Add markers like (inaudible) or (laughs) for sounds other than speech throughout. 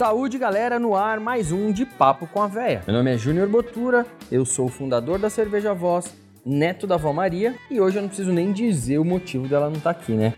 Saúde, galera, no ar, mais um de Papo com a Véia. Meu nome é Júnior Botura, eu sou o fundador da Cerveja Voz, neto da Vó Maria, e hoje eu não preciso nem dizer o motivo dela não estar tá aqui, né?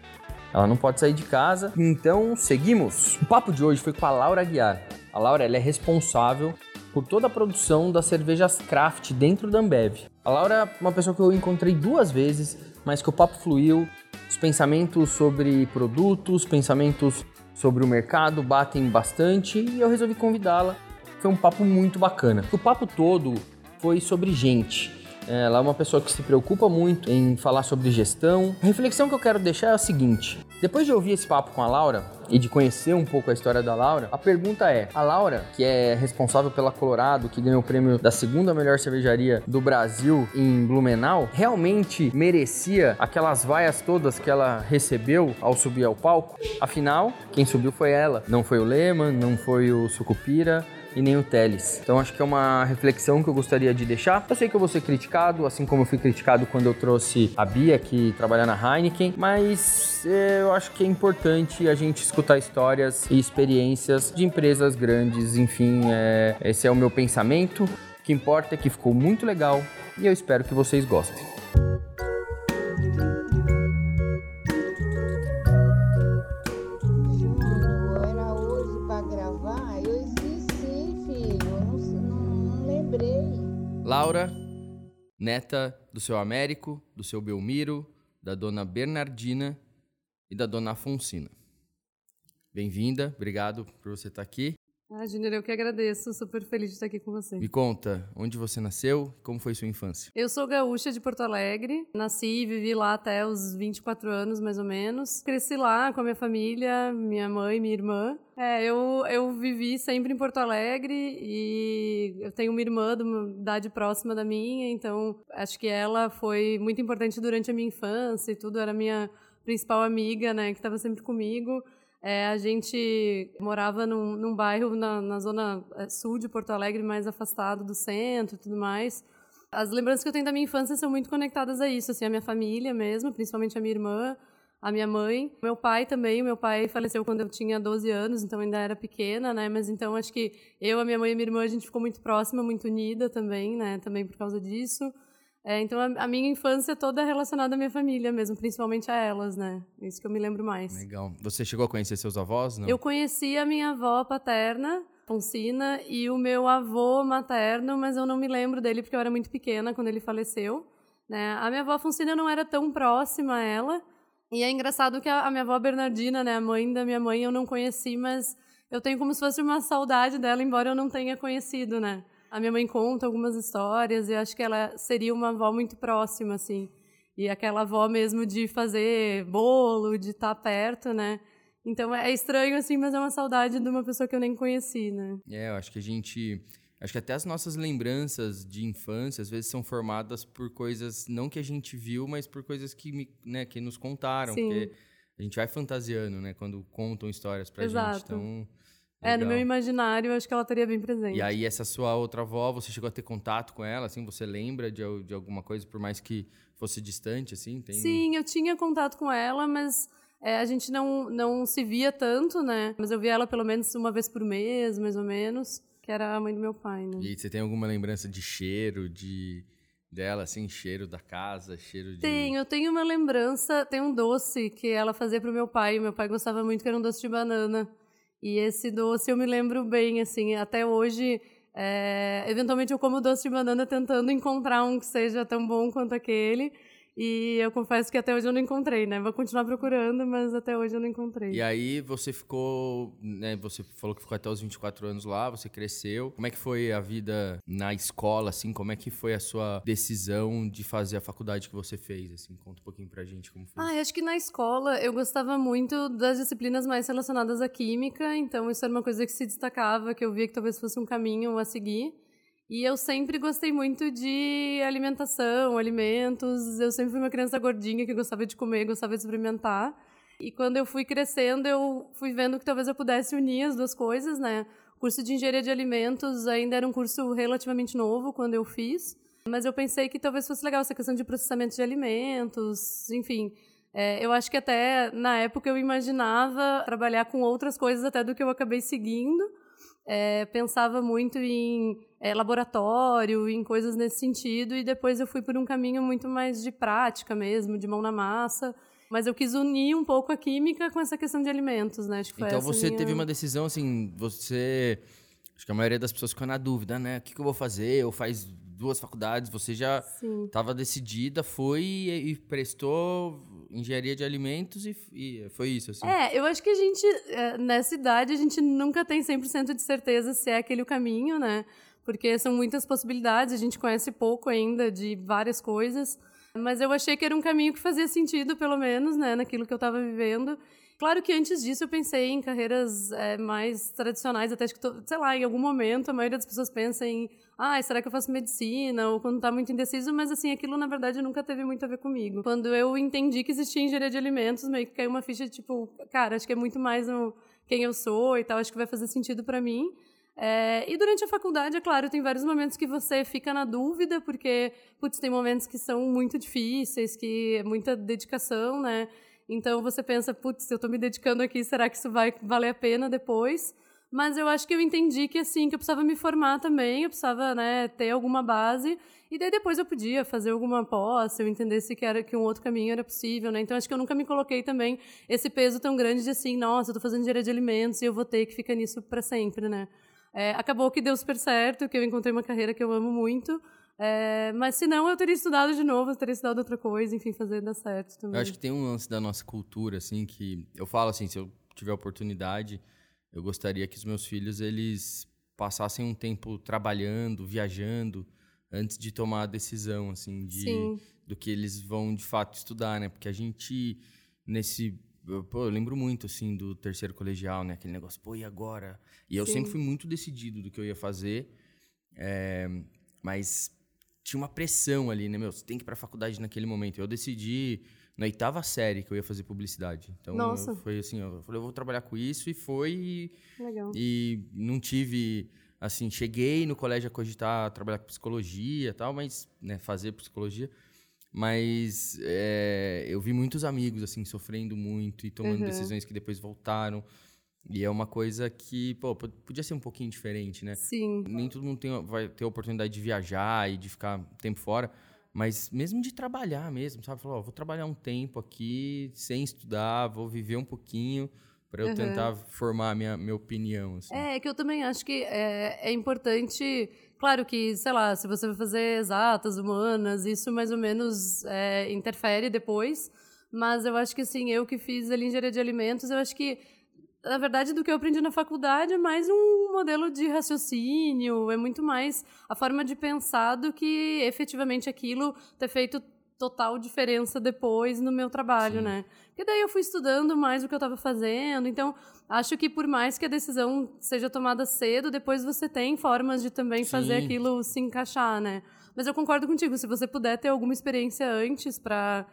Ela não pode sair de casa, então seguimos. O papo de hoje foi com a Laura Guiar. A Laura é responsável por toda a produção das cervejas craft dentro da Ambev. A Laura é uma pessoa que eu encontrei duas vezes, mas que o papo fluiu, os pensamentos sobre produtos, pensamentos sobre o mercado batem bastante e eu resolvi convidá-la. Foi um papo muito bacana. O papo todo foi sobre gente. Ela é uma pessoa que se preocupa muito em falar sobre gestão. A reflexão que eu quero deixar é a seguinte: depois de ouvir esse papo com a Laura e de conhecer um pouco a história da Laura, a pergunta é: a Laura, que é responsável pela Colorado, que ganhou o prêmio da segunda melhor cervejaria do Brasil em Blumenau, realmente merecia aquelas vaias todas que ela recebeu ao subir ao palco? Afinal, quem subiu foi ela, não foi o Lehman, não foi o Sucupira e nem o Teles. Então acho que é uma reflexão que eu gostaria de deixar. Eu sei que eu vou ser criticado, assim como eu fui criticado quando eu trouxe a Bia que trabalha na Heineken, mas é, eu acho que é importante a gente escutar histórias e experiências de empresas grandes, enfim, é, esse é o meu pensamento. O que importa é que ficou muito legal e eu espero que vocês gostem. Laura, neta do seu Américo, do seu Belmiro, da dona Bernardina e da dona Afonsina. Bem-vinda, obrigado por você estar aqui. Ah, Júnior, eu que agradeço, super feliz de estar aqui com você. Me conta, onde você nasceu como foi sua infância? Eu sou gaúcha de Porto Alegre, nasci e vivi lá até os 24 anos, mais ou menos. Cresci lá com a minha família, minha mãe, minha irmã. É, eu, eu vivi sempre em Porto Alegre e eu tenho uma irmã de uma idade próxima da minha, então acho que ela foi muito importante durante a minha infância e tudo, era minha principal amiga, né, que estava sempre comigo. É, a gente morava num, num bairro na, na, zona é, sul de Porto Alegre, mais afastado do centro e tudo mais. As lembranças que eu tenho da minha infância são muito conectadas a isso, assim, a minha família mesmo, principalmente a minha irmã, a minha mãe, meu pai também. Meu pai faleceu quando eu tinha 12 anos, então ainda era pequena, né? Mas então acho que eu, a minha mãe e a minha irmã, a gente ficou muito próxima, muito unida também, né? Também por causa disso. É, então a, a, minha infância toda é relacionada à minha família mesmo, principalmente a elas, né? Isso que eu me lembro mais. Legal. Você chegou a conhecer seus avós, não? Eu conheci a minha avó paterna, Fonsina, e o meu avô materno, mas eu não me lembro dele porque eu era muito pequena quando ele faleceu. Né? A minha avó Fonsina não era tão próxima a ela. E é engraçado que a, a minha avó Bernardina, né, a mãe da minha mãe, eu não conheci, mas eu tenho como se fosse uma saudade dela, embora eu não tenha conhecido, né? A minha mãe conta algumas histórias e acho que ela seria uma avó muito próxima, assim. E aquela avó mesmo de fazer bolo, de estar tá perto, né? Então é estranho, assim, mas é uma saudade de uma pessoa que eu nem conheci, né? É, eu acho que a gente. Acho que até as nossas lembranças de infância, às vezes, são formadas por coisas, não que a gente viu, mas por coisas que, né, que nos contaram. Sim. Porque a gente vai fantasiando, né? Quando contam histórias pra Exato. gente. Então. É, no meu imaginário, eu acho que ela estaria bem presente. E aí, essa sua outra avó, você chegou a ter contato com ela, assim? Você lembra de, de alguma coisa, por mais que fosse distante, assim? Tem... Sim, eu tinha contato com ela, mas é, a gente não, não se via tanto, né? Mas eu via ela pelo menos uma vez por mês, mais ou menos, que era a mãe do meu pai, né? E você tem alguma lembrança de cheiro, de dela, assim, cheiro da casa, cheiro de... Tenho, eu tenho uma lembrança, tem um doce que ela fazia pro meu pai, meu pai gostava muito, que era um doce de banana. E esse doce eu me lembro bem, assim, até hoje. É, eventualmente eu como doce de banana tentando encontrar um que seja tão bom quanto aquele. E eu confesso que até hoje eu não encontrei, né? Vou continuar procurando, mas até hoje eu não encontrei. E aí você ficou, né? Você falou que ficou até os 24 anos lá, você cresceu. Como é que foi a vida na escola, assim? Como é que foi a sua decisão de fazer a faculdade que você fez, assim? Conta um pouquinho pra gente como foi. Ah, eu acho que na escola eu gostava muito das disciplinas mais relacionadas à química, então isso era uma coisa que se destacava, que eu via que talvez fosse um caminho a seguir. E eu sempre gostei muito de alimentação, alimentos. Eu sempre fui uma criança gordinha que gostava de comer, gostava de experimentar. E quando eu fui crescendo, eu fui vendo que talvez eu pudesse unir as duas coisas, né? O curso de engenharia de alimentos ainda era um curso relativamente novo quando eu fiz, mas eu pensei que talvez fosse legal essa questão de processamento de alimentos, enfim. É, eu acho que até na época eu imaginava trabalhar com outras coisas até do que eu acabei seguindo. É, pensava muito em é, laboratório, em coisas nesse sentido, e depois eu fui por um caminho muito mais de prática mesmo, de mão na massa. Mas eu quis unir um pouco a química com essa questão de alimentos, né? então você minha... teve uma decisão assim, você. Acho que a maioria das pessoas fica na dúvida, né? O que, que eu vou fazer? Ou faz duas faculdades, você já estava decidida, foi e, e, prestou engenharia de alimentos e, e, foi isso, assim. É, eu acho que a gente, é, nessa idade, a gente nunca tem 100% de certeza se é aquele o caminho, né? Porque são muitas possibilidades, a gente conhece pouco ainda de várias coisas. Mas eu achei que era um caminho que fazia sentido, pelo menos, né, naquilo que eu estava vivendo. Claro que antes disso eu pensei em carreiras é, mais tradicionais, até acho que, tô, sei lá, em algum momento a maioria das pessoas pensa em ah, será que eu faço medicina? Ou quando está muito indeciso, mas assim, aquilo na verdade nunca teve muito a ver comigo. Quando eu entendi que existia engenharia de alimentos, meio que caiu uma ficha tipo, cara, acho que é muito mais no quem eu sou e tal, acho que vai fazer sentido para mim. É, e durante a faculdade, é claro, tem vários momentos que você fica na dúvida, porque, putz, tem momentos que são muito difíceis, que é muita dedicação, né? Então você pensa, putz, eu estou me dedicando aqui, será que isso vai valer a pena depois? Mas eu acho que eu entendi que assim, que eu precisava me formar também, eu precisava, né, ter alguma base, e daí depois eu podia fazer alguma pós, se eu entendesse que era que um outro caminho era possível, né? Então acho que eu nunca me coloquei também esse peso tão grande de assim, nossa, eu tô fazendo engenharia de alimentos e eu vou ter que ficar nisso para sempre, né? É, acabou que deu super certo, que eu encontrei uma carreira que eu amo muito, é, mas se não, eu teria estudado de novo, eu teria estudado outra coisa, enfim, fazer dar certo também. Eu acho que tem um lance da nossa cultura, assim, que eu falo assim, se eu tiver oportunidade, eu gostaria que os meus filhos eles passassem um tempo trabalhando, viajando, antes de tomar a decisão assim de Sim. do que eles vão de fato estudar, né? Porque a gente nesse Pô, eu lembro muito, assim, do terceiro colegial, né? Aquele negócio, pô, e agora? E eu Sim. sempre fui muito decidido do que eu ia fazer, é, mas tinha uma pressão ali, né? Meu, você tem que ir pra faculdade naquele momento. Eu decidi na oitava série que eu ia fazer publicidade. Então Nossa. foi assim, eu falei, eu vou trabalhar com isso e foi. Legal. E não tive assim, cheguei no colégio a cogitar trabalhar com psicologia e tal, mas né, fazer psicologia. Mas é, eu vi muitos amigos assim sofrendo muito e tomando uhum. decisões que depois voltaram. E é uma coisa que, pô, podia ser um pouquinho diferente, né? Sim. Nem todo mundo tem, vai ter a oportunidade de viajar e de ficar tempo fora. Mas mesmo de trabalhar mesmo, sabe? Falou, vou trabalhar um tempo aqui sem estudar, vou viver um pouquinho para eu uhum. tentar formar a minha, minha opinião. Assim. É, que eu também acho que é, é importante. Claro que, sei lá, se você vai fazer exatas, humanas, isso mais ou menos é, interfere depois. Mas eu acho que, assim, eu que fiz ali engenharia de alimentos, eu acho que na verdade, do que eu aprendi na faculdade é mais um modelo de raciocínio, é muito mais a forma de pensar do que efetivamente aquilo ter feito total diferença depois no meu trabalho, Sim. né? Porque daí eu fui estudando mais o que eu estava fazendo, então acho que por mais que a decisão seja tomada cedo, depois você tem formas de também Sim. fazer aquilo se encaixar, né? Mas eu concordo contigo, se você puder ter alguma experiência antes para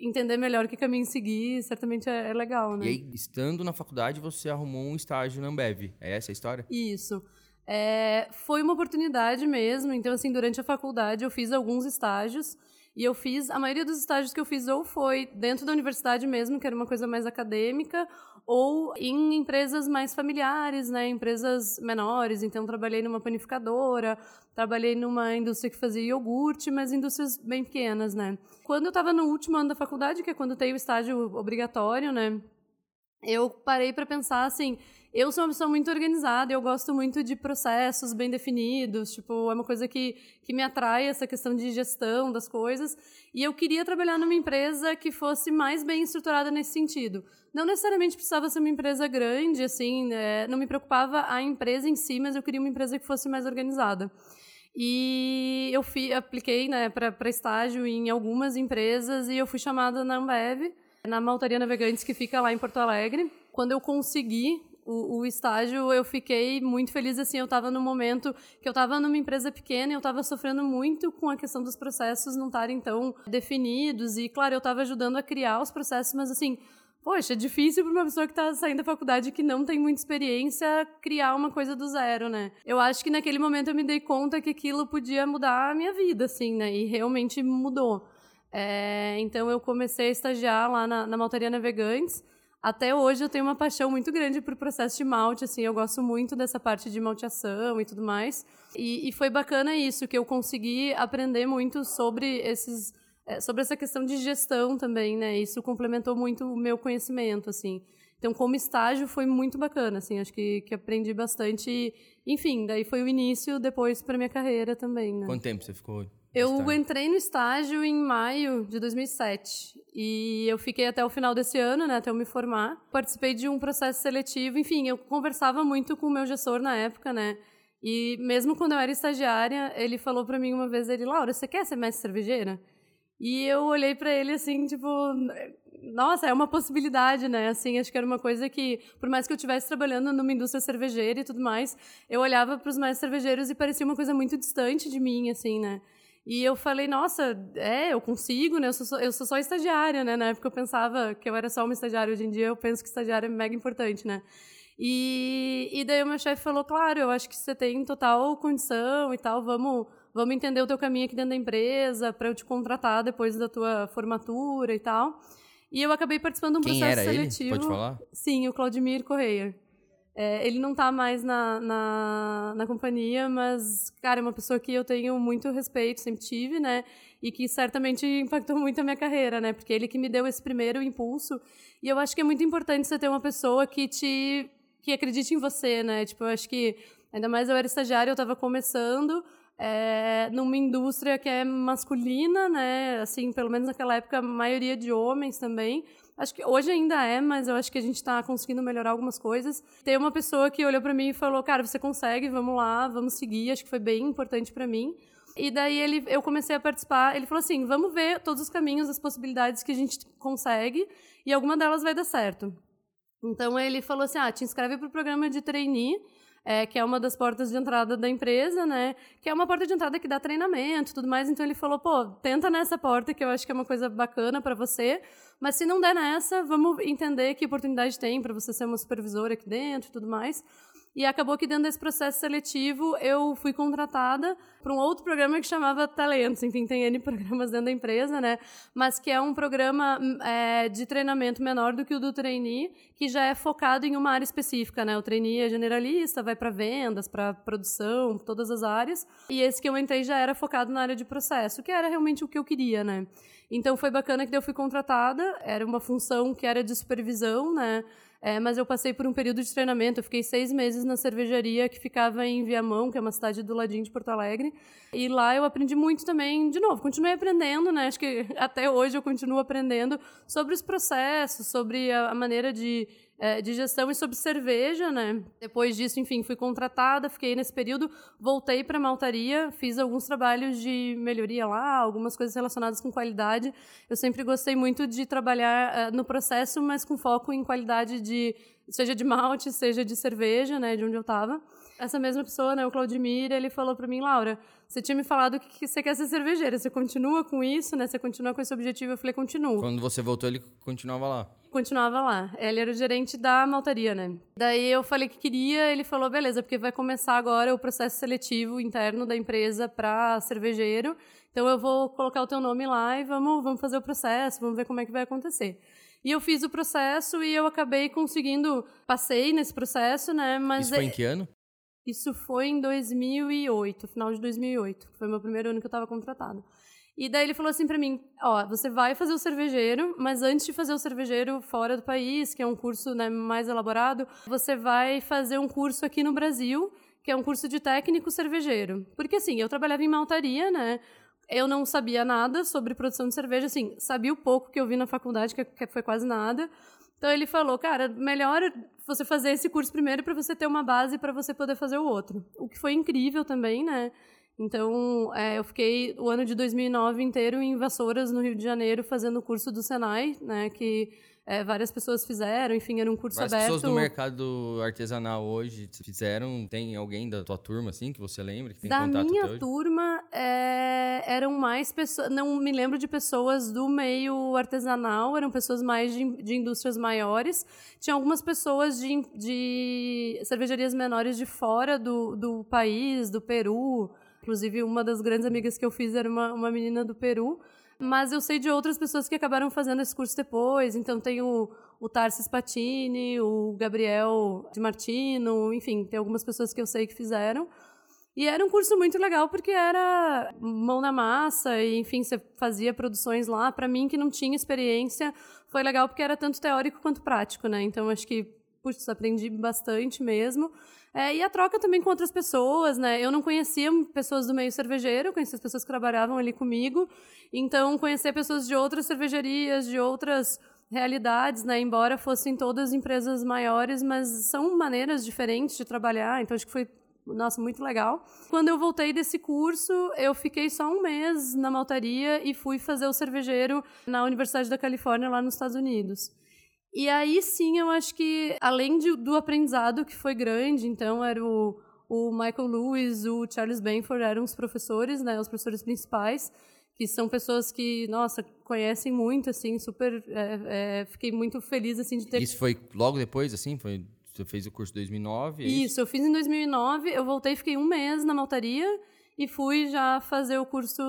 entender melhor que caminho seguir, certamente é, é, legal, né? E aí, estando na faculdade, você arrumou um estágio na Ambev. É essa a história? Isso. É, foi uma oportunidade mesmo. Então, assim, durante a faculdade eu fiz alguns estágios. E eu fiz, a maioria dos estágios que eu fiz ou foi dentro da universidade mesmo, que era uma coisa mais acadêmica, ou em empresas mais familiares, né, empresas menores. Então, trabalhei numa panificadora, trabalhei numa indústria que fazia iogurte, mas indústrias bem pequenas, né. Quando eu estava no último ano da faculdade, que é quando tem o estágio obrigatório, né, eu parei para pensar assim, eu sou uma pessoa muito organizada, eu gosto muito de processos bem definidos, tipo, é uma coisa que, que me atrai, essa questão de gestão das coisas, e eu queria trabalhar numa empresa que fosse mais bem estruturada nesse sentido. Não necessariamente precisava ser uma empresa grande, assim, é, não me preocupava a empresa em si, mas eu queria uma empresa que fosse mais organizada. E eu fui, apliquei né, para estágio em algumas empresas e eu fui chamada na Ambev, na Maltaria Navegantes, que fica lá em Porto Alegre. Quando eu consegui o, o, estágio, eu fiquei muito feliz, assim, eu estava no momento que eu estava numa empresa pequena e eu estava sofrendo muito com a questão dos processos não estarem tão definidos e, claro, eu estava ajudando a criar os processos, mas, assim, poxa, é difícil para uma pessoa que está saindo da faculdade que não tem muita experiência criar uma coisa do zero, né? Eu acho que naquele momento eu me dei conta que aquilo podia mudar a minha vida, assim, né? E realmente mudou. É, então eu comecei a estagiar lá na, na Maltaria Navegantes, até hoje eu tenho uma paixão muito grande por processo de malte, assim, eu gosto muito dessa parte de malteação e tudo mais. E, e foi bacana isso, que eu consegui aprender muito sobre esses é, sobre essa questão de gestão também, né? Isso complementou muito o meu conhecimento, assim. Então, como estágio, foi muito bacana, assim. Acho que, que aprendi bastante. Enfim, daí foi o início depois para minha carreira também, né? Quanto tempo você ficou? Eu estágio? entrei no estágio em maio de 2007 e eu fiquei até o final desse ano, né, até eu me formar. Participei de um processo seletivo, enfim, eu conversava muito com o meu gestor na época, né? E mesmo quando eu era estagiária, ele falou para mim uma vez, ele, Laura, você quer ser mestre cervejeira? E eu olhei para ele assim, tipo, nossa, é uma possibilidade, né? Assim, acho que era uma coisa que, por mais que eu estivesse trabalhando numa indústria cervejeira e tudo mais, eu olhava para os mais cervejeiros e parecia uma coisa muito distante de mim, assim, né? E eu falei, nossa, é, eu consigo, né? Eu sou, eu sou só estagiária, né? Na época eu pensava que eu era só uma estagiária. Hoje em dia eu penso que estagiária é mega importante, né? E, e daí o meu chefe falou, claro, eu acho que você tem total condição e tal, vamos, vamos entender o teu caminho aqui dentro da empresa para eu te contratar depois da tua formatura e tal. E eu acabei participando de um Quem processo seletivo. Ele? Pode falar? Sim, o Claudimir Correia. É, ele não está mais na, na, na, companhia, mas, cara, é uma pessoa que eu tenho muito respeito, sempre tive, né? E que certamente impactou muito a minha carreira, né? Porque ele que me deu esse primeiro impulso. E eu acho que é muito importante você ter uma pessoa que te que acredite em você, né? Tipo, eu acho que, ainda mais eu era estagiária, eu estava começando é, numa indústria que é masculina, né? Assim, pelo menos naquela época, a maioria de homens também. Acho que hoje ainda é, mas eu acho que a gente está conseguindo melhorar algumas coisas. Tem uma pessoa que olhou para mim e falou: "Cara, você consegue, vamos lá, vamos seguir". Acho que foi bem importante para mim. E daí ele, eu comecei a participar. Ele falou assim: "Vamos ver todos os caminhos, as possibilidades que a gente consegue e alguma delas vai dar certo". Então ele falou assim: "Ah, te inscreve para o programa de trainee". É, que é uma das portas de entrada da empresa, né? Que é uma porta de entrada que dá treinamento e tudo mais. Então ele falou, pô, tenta nessa porta que eu acho que é uma coisa bacana para você. Mas se não der nessa, vamos entender que oportunidade tem para você ser uma supervisora aqui dentro e tudo mais. E acabou que dentro desse processo seletivo eu fui contratada para um outro programa que chamava Talentos. Enfim, tem N (laughs) programas dentro da empresa, né? Mas que é um programa é, de treinamento menor do que o do trainee, que já é focado em uma área específica, né? O trainee é generalista, vai para vendas, para produção, todas as áreas. E esse que eu entrei já era focado na área de processo, que era realmente o que eu queria, né? Então foi bacana que eu fui contratada, era uma função que era de supervisão, né? É, mas eu passei por um período de treinamento, eu fiquei seis meses na cervejaria que ficava em Viamão, que é uma cidade do ladinho de Porto Alegre. E lá eu aprendi muito também, de novo, continuei aprendendo, né? Acho que (laughs) até hoje eu continuo aprendendo sobre os processos, sobre a maneira de é, de gestão e sobre cerveja, né? Depois disso, enfim, fui contratada, fiquei nesse período, voltei para maltaria, fiz alguns trabalhos de melhoria lá, algumas coisas relacionadas com qualidade. Eu sempre gostei muito de trabalhar é, no processo, mas com foco em qualidade de seja de malte, seja de cerveja, né, de onde eu estava. Essa mesma pessoa, né, o Claudimir, ele falou para mim, Laura, você tinha me falado que você quer ser cervejeira, você continua com isso, né? Você continua com esse objetivo? Eu falei, continuo. Quando você voltou, ele continuava lá? continuava lá. Ele era o gerente da maltaria, né? Daí eu falei que queria, ele falou, beleza, porque vai começar agora o processo seletivo interno da empresa para cervejeiro. Então eu vou colocar o teu nome lá e vamos, vamos fazer o processo, vamos ver como é que vai acontecer. E eu fiz o processo e eu acabei conseguindo, passei nesse processo, né? Mas Isso foi em que ano? Isso foi em 2008, final de 2008. Foi meu primeiro ano que eu estava contratada. E daí ele falou assim para mim: ó, você vai fazer o cervejeiro, mas antes de fazer o cervejeiro fora do país, que é um curso né, mais elaborado, você vai fazer um curso aqui no Brasil, que é um curso de técnico cervejeiro. Porque assim, eu trabalhava em maltaria, né? Eu não sabia nada sobre produção de cerveja, assim, sabia o pouco que eu vi na faculdade, que foi quase nada. Então ele falou, cara, melhor você fazer esse curso primeiro para você ter uma base para você poder fazer o outro. O que foi incrível também, né? Então, é, eu fiquei o ano de 2009 inteiro em Vassouras, no Rio de Janeiro, fazendo o curso do Senai, né, que é, várias pessoas fizeram, enfim, era um curso várias aberto. pessoas do mercado artesanal hoje fizeram, tem alguém da tua turma, assim, que você lembra, que tem da contato minha turma, é, eram mais pessoas, não me lembro de pessoas do meio artesanal, eram pessoas mais de, de indústrias maiores, tinha algumas pessoas de, de cervejarias menores de fora do, do país, do Peru, Inclusive, uma das grandes amigas que eu fiz era uma, uma menina do Peru. Mas eu sei de outras pessoas que acabaram fazendo esse curso depois. Então, tem o, o Tarsis Patini, o Gabriel de Martino, enfim, tem algumas pessoas que eu sei que fizeram. E era um curso muito legal porque era mão na massa e, enfim, você fazia produções lá. Para mim, que não tinha experiência, foi legal porque era tanto teórico quanto prático, né? Então, acho que, putz, aprendi bastante mesmo. É, e a troca também com outras pessoas, né? Eu não conhecia pessoas do meio cervejeiro, conhecia as pessoas que trabalhavam ali comigo. Então, conhecer pessoas de outras cervejarias, de outras realidades, né? Embora fossem todas empresas maiores, mas são maneiras diferentes de trabalhar. Então, acho que foi nossa, muito legal. Quando eu voltei desse curso, eu fiquei só um mês na maltaria e fui fazer o cervejeiro na Universidade da Califórnia, lá nos Estados Unidos. E aí sim, eu acho que, além de, do aprendizado que foi grande, então era o, o Michael Lewis, o Charles Benford eram os professores, né, os professores principais, que são pessoas que, nossa, conhecem muito, assim, super... É, é, fiquei muito feliz, assim, de ter... Isso foi logo depois, assim? Foi você fez o curso em 2009? É isso, isso, eu fiz em 2009. Eu voltei, fiquei um mês na maltaria e fui já fazer o curso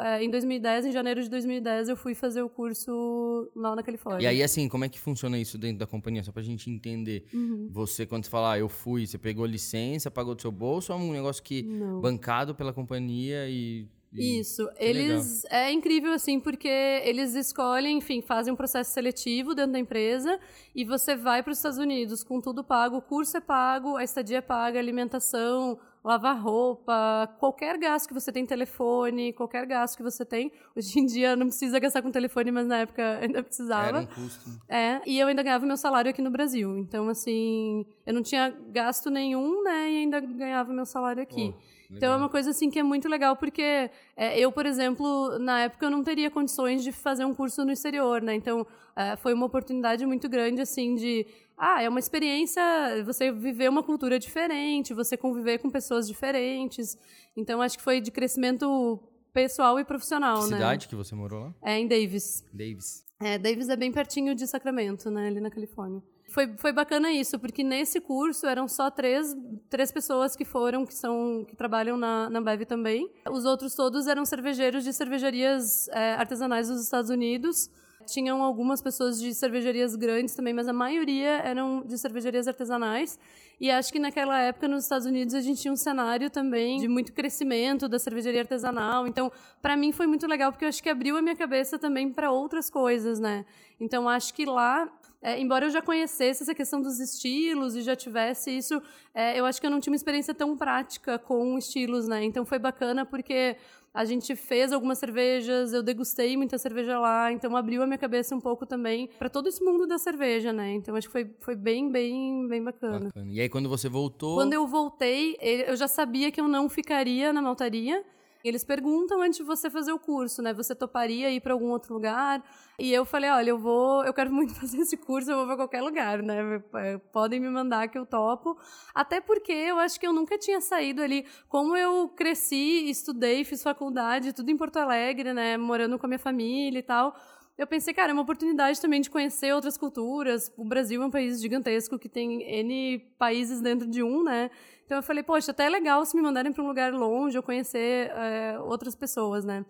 é, em 2010, em janeiro de 2010, eu fui fazer o curso lá na Califórnia. E aí, assim, como é que funciona isso dentro da companhia? Só pra gente entender. Uhum. Você, quando você fala, ah, eu fui, você pegou licença, pagou do seu bolso, ou é um negócio que Não. bancado pela companhia e isso, eles legal. é incrível assim porque eles escolhem, enfim, fazem um processo seletivo dentro da empresa e você vai para os Estados Unidos com tudo pago, o curso é pago, a estadia é paga, alimentação, lavar roupa, qualquer gasto que você tem telefone, qualquer gasto que você tem. Hoje em dia não precisa gastar com telefone, mas na época ainda precisava. Era um custo. É, e eu ainda ganhava meu salário aqui no Brasil. Então assim, eu não tinha gasto nenhum, né, e ainda ganhava meu salário aqui. Oh. Então é uma coisa assim que é muito legal, porque é, eu, por exemplo, na época eu não teria condições de fazer um curso no exterior, né? Então é, foi uma oportunidade muito grande, assim, de. Ah, é uma experiência, você viver uma cultura diferente, você conviver com pessoas diferentes. Então acho que foi de crescimento pessoal e profissional, que né? cidade que você morou lá? É, em Davis. Davis. É, Davis é bem pertinho de Sacramento, né? Ali na Califórnia. Foi, foi bacana isso, porque nesse curso eram só três, três pessoas que foram, que são que trabalham na, na Bev também. Os outros todos eram cervejeiros de cervejarias é, artesanais dos Estados Unidos. Tinham algumas pessoas de cervejarias grandes também, mas a maioria eram de cervejarias artesanais. E acho que naquela época nos Estados Unidos a gente tinha um cenário também de muito crescimento da cervejaria artesanal. Então, para mim foi muito legal porque eu acho que abriu a minha cabeça também para outras coisas, né? Então, acho que lá é, embora eu já conhecesse essa questão dos estilos e já tivesse isso, é, eu acho que eu não tinha uma experiência tão prática com estilos, né? Então foi bacana porque a gente fez algumas cervejas, eu degustei muita cerveja lá, então abriu a minha cabeça um pouco também para todo esse mundo da cerveja, né? Então acho que foi, foi bem, bem, bem bacana. bacana. E aí quando você voltou? Quando eu voltei, eu já sabia que eu não ficaria na maltaria. Eles perguntam antes de você fazer o curso, né? Você toparia ir para algum outro lugar? E eu falei, olha, eu vou, eu quero muito (laughs) fazer esse curso, eu vou para qualquer lugar, né? É, podem me mandar que eu topo. Até porque eu acho que eu nunca tinha saído ali. Como eu cresci, estudei, fiz faculdade, tudo em Porto Alegre, né? Morando com a minha família e tal eu pensei, cara, é uma oportunidade também de conhecer outras culturas. O Brasil é um país gigantesco que tem N países dentro de um, né? Então eu falei, poxa, até é legal se me mandarem para um lugar longe, eu conhecer é, outras pessoas, né?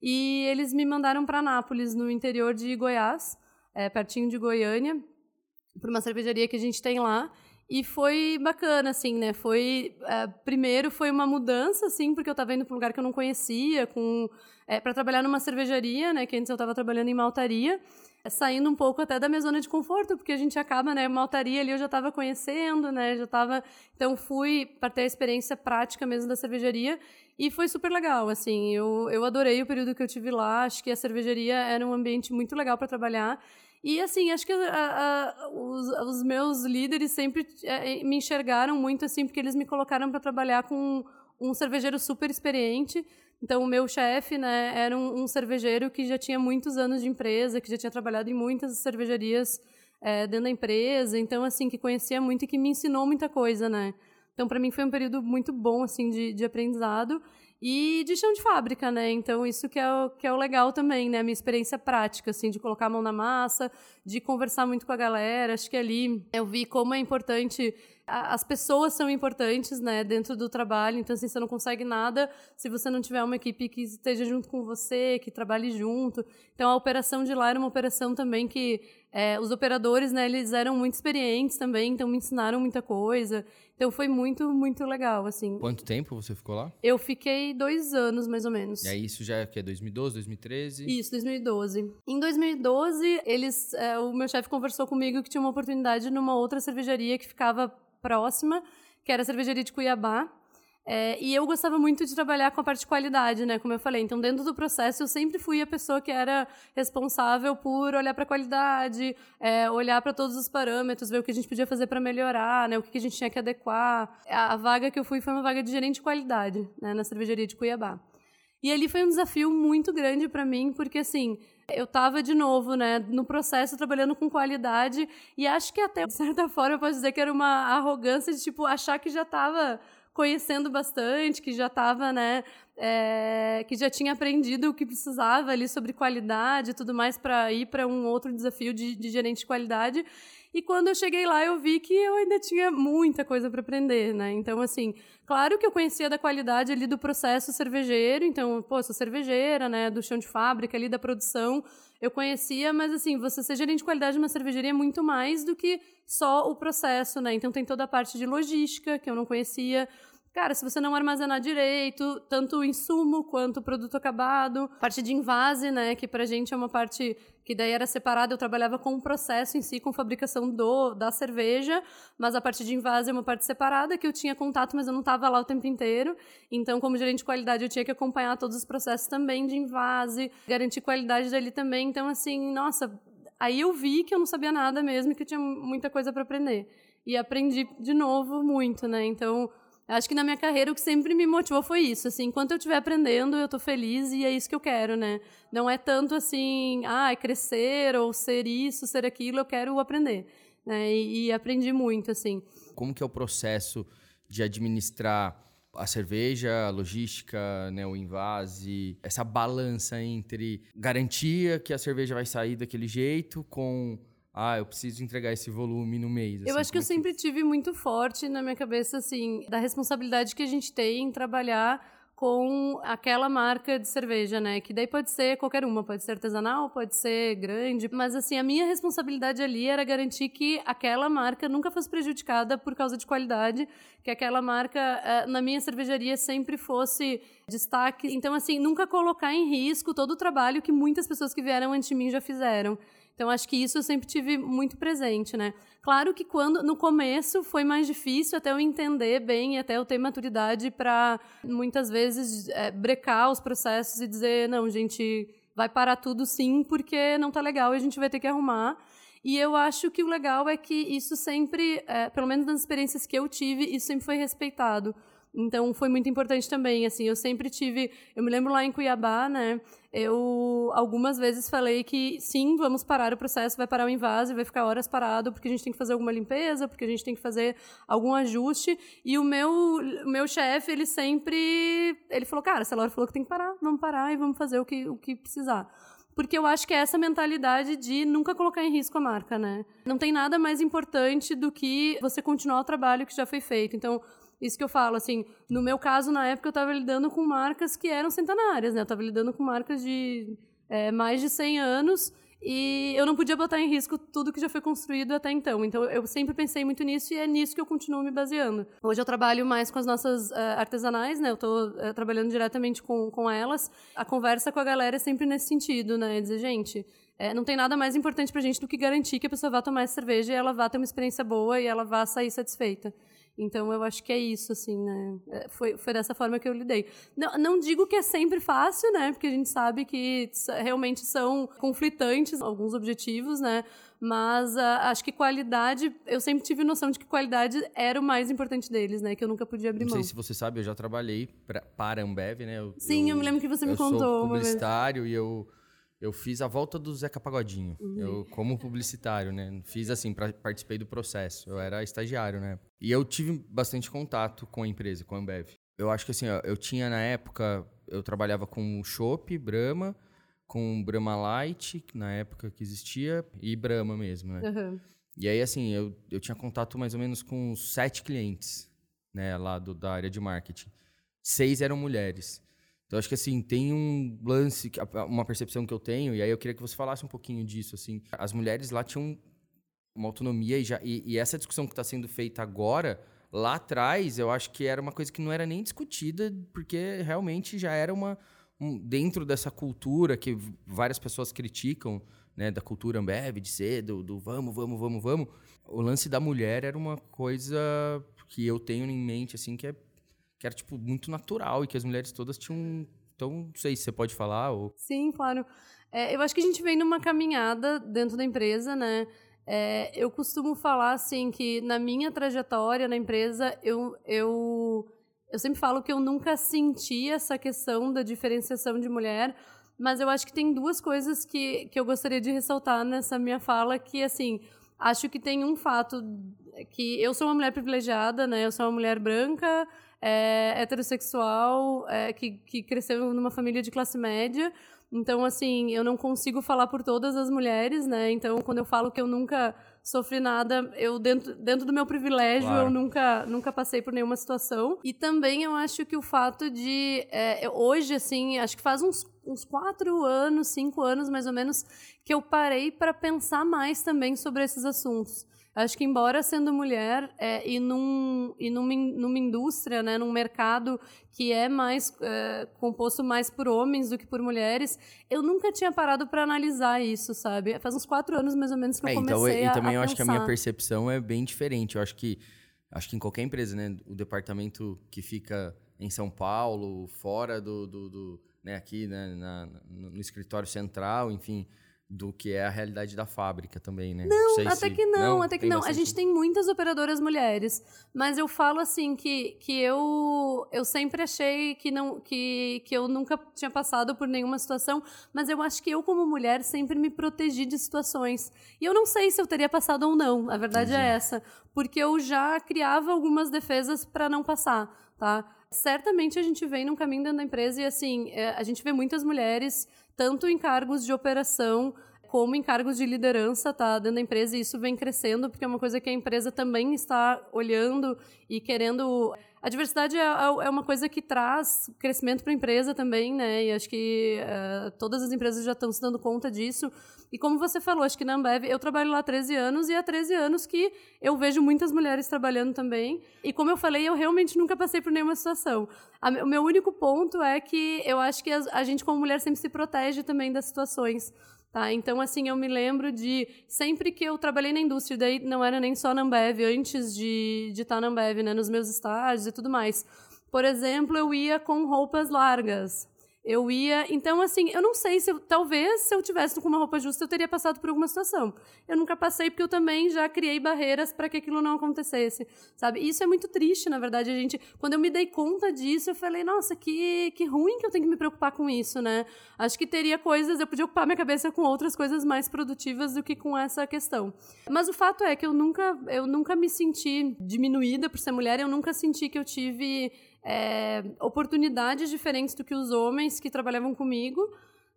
E eles me mandaram para Nápoles, no interior de Goiás, é, pertinho de Goiânia, para uma cervejaria que a gente tem lá. E foi bacana, assim, né? Foi. É, primeiro foi uma mudança, assim, porque eu estava indo para um lugar que eu não conhecia, com é, para trabalhar numa cervejaria, né? Que antes eu estava trabalhando em maltaria saindo um pouco até da minha zona de conforto, porque a gente acaba, né, maltaria ali eu já estava conhecendo, né, já estava, então fui para ter a experiência prática mesmo da cervejaria e foi super legal, assim, eu, eu adorei o período que eu tive lá, acho que a cervejaria era um ambiente muito legal para trabalhar e assim, acho que os, os, meus líderes sempre é, me enxergaram muito assim, porque eles me colocaram para trabalhar com um cervejeiro super experiente, então, o meu chefe né, era um, um, cervejeiro que já tinha muitos anos de empresa, que já tinha trabalhado em muitas cervejarias é, dentro da empresa, então, assim, que conhecia muito e que me ensinou muita coisa, né? Então, para mim, foi um período muito bom, assim, de, de aprendizado. E de chão de fábrica, né? Então, isso que é, o, que é o legal também, né? A minha experiência prática, assim, de colocar a mão na massa, de conversar muito com a galera. Acho que ali eu vi como é importante as pessoas são importantes, né, dentro do trabalho. Então, assim, você não consegue nada se você não tiver uma equipe que esteja junto com você, que trabalhe junto. Então, a operação de lá era uma operação também que é, os operadores, né, eles eram muito experientes também, então me ensinaram muita coisa. Então foi muito, muito legal, assim. Quanto tempo você ficou lá? Eu fiquei dois anos, mais ou menos. E aí isso já é que é 2012, 2013? Isso, 2012. Em 2012, eles, é, o meu chefe conversou comigo que tinha uma oportunidade numa outra cervejaria que ficava próxima, que era a cervejaria de Cuiabá. É, e eu gostava muito de trabalhar com a parte de qualidade, né? Como eu falei. Então, dentro do processo, eu sempre fui a pessoa que era responsável por olhar para a qualidade, é, olhar para todos os parâmetros, ver o que a gente podia fazer para melhorar, né? O que a gente tinha que adequar. A, vaga que eu fui foi uma vaga de gerente de qualidade, né? Na cervejaria de Cuiabá. E ali foi um desafio muito grande para mim, porque assim, eu estava de novo, né, no processo trabalhando com qualidade e acho que até de certa forma eu posso dizer que era uma arrogância de tipo achar que já estava conhecendo bastante, que já estava, né, é, que já tinha aprendido o que precisava ali sobre qualidade e tudo mais para ir para um outro desafio de, de gerente de qualidade. E quando eu cheguei lá, eu vi que eu ainda tinha muita coisa para aprender, né? Então, assim, claro que eu conhecia da qualidade ali do processo cervejeiro, então, pô, sou cervejeira, né, do chão de fábrica ali da produção, eu conhecia, mas assim, você ser gerente de qualidade de uma cervejaria é muito mais do que só o processo, né? Então tem toda a parte de logística que eu não conhecia, Cara, se você não armazenar direito, tanto o insumo quanto o produto acabado, parte de invase, né, que pra gente é uma parte que daí era separada, eu trabalhava com o processo em si, com fabricação do da cerveja, mas a parte de invase é uma parte separada que eu tinha contato, mas eu não estava lá o tempo inteiro. Então, como gerente de qualidade, eu tinha que acompanhar todos os processos também de invase, garantir qualidade dali também. Então, assim, nossa, aí eu vi que eu não sabia nada mesmo, que eu tinha muita coisa para aprender. E aprendi de novo muito, né? Então, Acho que na minha carreira o que sempre me motivou foi isso, assim, enquanto eu estiver aprendendo, eu estou feliz e é isso que eu quero, né? Não é tanto assim, ah, é crescer ou ser isso, ser aquilo, eu quero aprender, né? E, e aprendi muito, assim. Como que é o processo de administrar a cerveja, a logística, né, o invase, essa balança entre garantia que a cerveja vai sair daquele jeito com ah, eu preciso entregar esse volume no mês. Assim, eu acho que eu é sempre tive muito forte na minha cabeça, assim, da responsabilidade que a gente tem em trabalhar com aquela marca de cerveja, né? Que daí pode ser qualquer uma, pode ser artesanal, pode ser grande, mas assim, a minha responsabilidade ali era garantir que aquela marca nunca fosse prejudicada por causa de qualidade, que aquela marca eh, na minha cervejaria sempre fosse destaque. Então, assim, nunca colocar em risco todo o trabalho que muitas pessoas que vieram antes de mim já fizeram. Então, acho que isso eu sempre tive muito presente, né? Claro que quando no começo foi mais difícil até eu entender bem, até eu ter maturidade para muitas vezes é, brecar os processos e dizer, não, gente, vai parar tudo sim, porque não tá legal e a gente vai ter que arrumar. E eu acho que o legal é que isso sempre, é, pelo menos nas experiências que eu tive, isso sempre foi respeitado. Então foi muito importante também, assim, eu sempre tive, eu me lembro lá em Cuiabá, né, eu algumas vezes falei que sim, vamos parar o processo, vai parar o invase, vai ficar horas parado porque a gente tem que fazer alguma limpeza, porque a gente tem que fazer algum ajuste, e o meu o meu chefe, ele sempre, ele falou, cara, se a Laura falou que tem que parar, vamos parar e vamos fazer o que, o que precisar porque eu acho que é essa mentalidade de nunca colocar em risco a marca, né? Não tem nada mais importante do que você continuar o trabalho que já foi feito. Então, isso que eu falo, assim, no meu caso, na época, eu estava lidando com marcas que eram centenárias, né? Eu estava lidando com marcas de é, mais de 100 anos e eu não podia botar em risco tudo que já foi construído até então. Então, eu sempre pensei muito nisso e é nisso que eu continuo me baseando. Hoje eu trabalho mais com as nossas uh, artesanais, né? Eu estou uh, eh, trabalhando diretamente com, com elas. A conversa com a galera é sempre nesse sentido, né? Dizer, gente, é, não tem nada mais importante pra gente do que garantir que a pessoa vá tomar essa cerveja e ela vá ter uma experiência boa e ela vá sair satisfeita. Então eu acho que é isso, assim, né? É, foi, foi dessa forma que eu lidei. Não, não digo que é sempre fácil, né? Porque a gente sabe que realmente são conflitantes alguns objetivos, né? Mas uh, acho que qualidade, eu sempre tive noção de que qualidade era o mais importante deles, né? Que eu nunca podia abrir mão. Não sei se você sabe, eu já trabalhei pra, para a Ambev, né? Eu, Sim, eu, eu, me lembro que você me contou. Eu sou publicitário e eu eu fiz a volta do Zeca Pagodinho. Uhum. Eu, como publicitário, né? Fiz assim, pra, participei do processo. Eu era estagiário, né? E eu tive bastante contato com a empresa, com a Ambev. Eu acho que assim, ó, eu tinha na época, eu trabalhava com Chopp, Brahma, com Brahma Light, na época que existia, e Brahma mesmo, né? Uhum. E aí, assim, eu, eu tinha contato mais ou menos com sete clientes, né, lá do, da área de marketing. Seis eram mulheres. Então, acho que, assim, tem um lance, uma percepção que eu tenho, e aí eu queria que você falasse um pouquinho disso, assim. As mulheres lá tinham uma autonomia e, já, e, e essa discussão que está sendo feita agora, lá atrás, eu acho que era uma coisa que não era nem discutida, porque realmente já era uma... Um, dentro dessa cultura que várias pessoas criticam, né, da cultura Ambev, de ser, do, do vamos, vamos, vamos, vamos. O lance da mulher era uma coisa que eu tenho em mente, assim, que, é, que era, tipo, muito natural e que as mulheres todas tinham... Então, não sei se você pode falar ou... Sim, claro. É, eu acho que a gente vem numa caminhada dentro da empresa, né? É, eu costumo falar, assim, que na minha trajetória na empresa, eu... eu eu sempre falo que eu nunca senti essa questão da diferenciação de mulher, mas eu acho que tem duas coisas que, que eu gostaria de ressaltar nessa minha fala, que, assim, acho que tem um fato que eu sou uma mulher privilegiada, né? Eu sou uma mulher branca, é, heterossexual, é, que, que cresceu numa família de classe média. Então, assim, eu não consigo falar por todas as mulheres, né? Então, quando eu falo que eu nunca sofri nada, eu dentro, dentro do meu privilégio, claro. eu nunca, nunca passei por nenhuma situação. E também eu acho que o fato de é, hoje, assim, acho que faz uns, uns quatro anos, cinco anos mais ou menos, que eu parei para pensar mais também sobre esses assuntos. Acho que, embora sendo mulher é, e, num, e numa, numa indústria, né, num mercado que é mais é, composto mais por homens do que por mulheres, eu nunca tinha parado para analisar isso, sabe? Faz uns quatro anos mais ou menos que eu comecei então, e, e também a, eu acho que a minha percepção é bem diferente. Eu acho que acho que em qualquer empresa, né, o departamento que fica em São Paulo, fora do, do, do né, aqui né, na, no escritório central, enfim, do que é a realidade da fábrica também, né? Não, não até se... que não, não, até que não. Bastante... A gente tem muitas operadoras mulheres, mas eu falo assim que, que eu eu sempre achei que não que, que eu nunca tinha passado por nenhuma situação, mas eu acho que eu como mulher sempre me protegi de situações. E eu não sei se eu teria passado ou não. A verdade é Entendi. é essa, porque eu já criava algumas defesas para não passar, tá? Certamente a gente vem num caminho dentro da empresa e assim, é, a gente vê muitas mulheres tanto em cargos de operação como em cargos de liderança tá, dentro da empresa, e isso vem crescendo, porque é uma coisa que a empresa também está olhando e querendo. A diversidade é, é, é uma coisa que traz crescimento para a empresa também, né? E acho que uh, todas as empresas já estão se dando conta disso. E como você falou, acho que na Ambev, eu trabalho lá há 13 anos e há 13 anos que eu vejo muitas mulheres trabalhando também. E como eu falei, eu realmente nunca passei por nenhuma situação. A, o meu único ponto é que eu acho que a, a gente, como mulher, sempre se protege também das situações. Tá? Então, assim, eu me lembro de sempre que eu trabalhei na indústria, daí não era nem só na Ambev, antes de, de estar na Ambev, né, nos meus estágios e tudo mais. Por exemplo, eu ia com roupas largas, eu ia. Então, assim, eu não sei se eu, talvez se eu tivesse com uma roupa justa, eu teria passado por alguma situação. Eu nunca passei porque eu também já criei barreiras para que aquilo não acontecesse, sabe? Isso é muito triste, na verdade, a gente. Quando eu me dei conta disso, eu falei, nossa, que, que ruim que eu tenho que me preocupar com isso, né? Acho que teria coisas, eu podia ocupar minha cabeça com outras coisas mais produtivas do que com essa questão. Mas o fato é que eu nunca, eu nunca me senti diminuída por ser mulher, eu nunca senti que eu tive é, oportunidades diferentes do que os homens que trabalhavam comigo,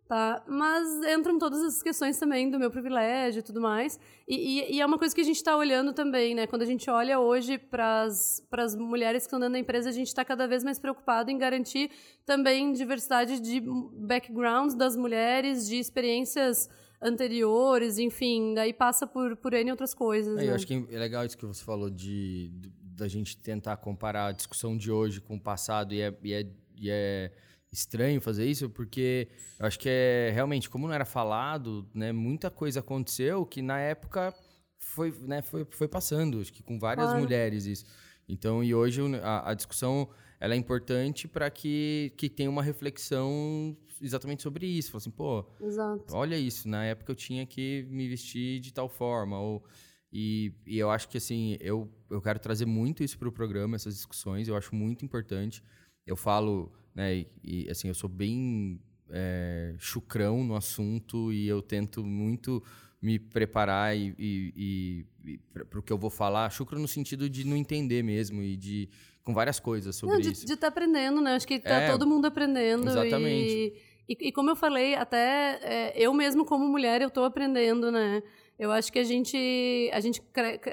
tá? Mas entram todas as questões também do meu privilégio e tudo mais. E, e, e é uma coisa que a gente está olhando também, né? Quando a gente olha hoje para as mulheres que estão dentro da empresa, a gente está cada vez mais preocupado em garantir também diversidade de backgrounds das mulheres, de experiências anteriores, enfim, daí passa por, por N outras coisas. É, né? Eu acho que é legal isso que você falou de, da gente tentar comparar a discussão de hoje com o passado e é, e é, e é estranho fazer isso, porque eu acho que é realmente, como não era falado, né, muita coisa aconteceu que na época foi, né, foi, foi passando, acho que com várias claro. mulheres isso. Então, e hoje a, a discussão ela é importante para que, que tenha uma reflexão exatamente sobre isso. Fala assim, pô, Exato. olha isso, na época eu tinha que me vestir de tal forma, ou e, e, eu acho que assim, eu, eu quero trazer muito isso para o programa, essas discussões, eu acho muito importante. Eu falo, né, e, e, assim, eu sou bem é, chucrão no assunto e eu tento muito me preparar e, e, e para o que eu vou falar. Chucro no sentido de não entender mesmo e de com várias coisas sobre não, de, isso. De estar tá aprendendo, né? Acho que tá é, todo mundo aprendendo. Exatamente. E, e, como eu falei, até é, eu mesmo como mulher eu estou aprendendo, né? Eu acho que a gente, a gente,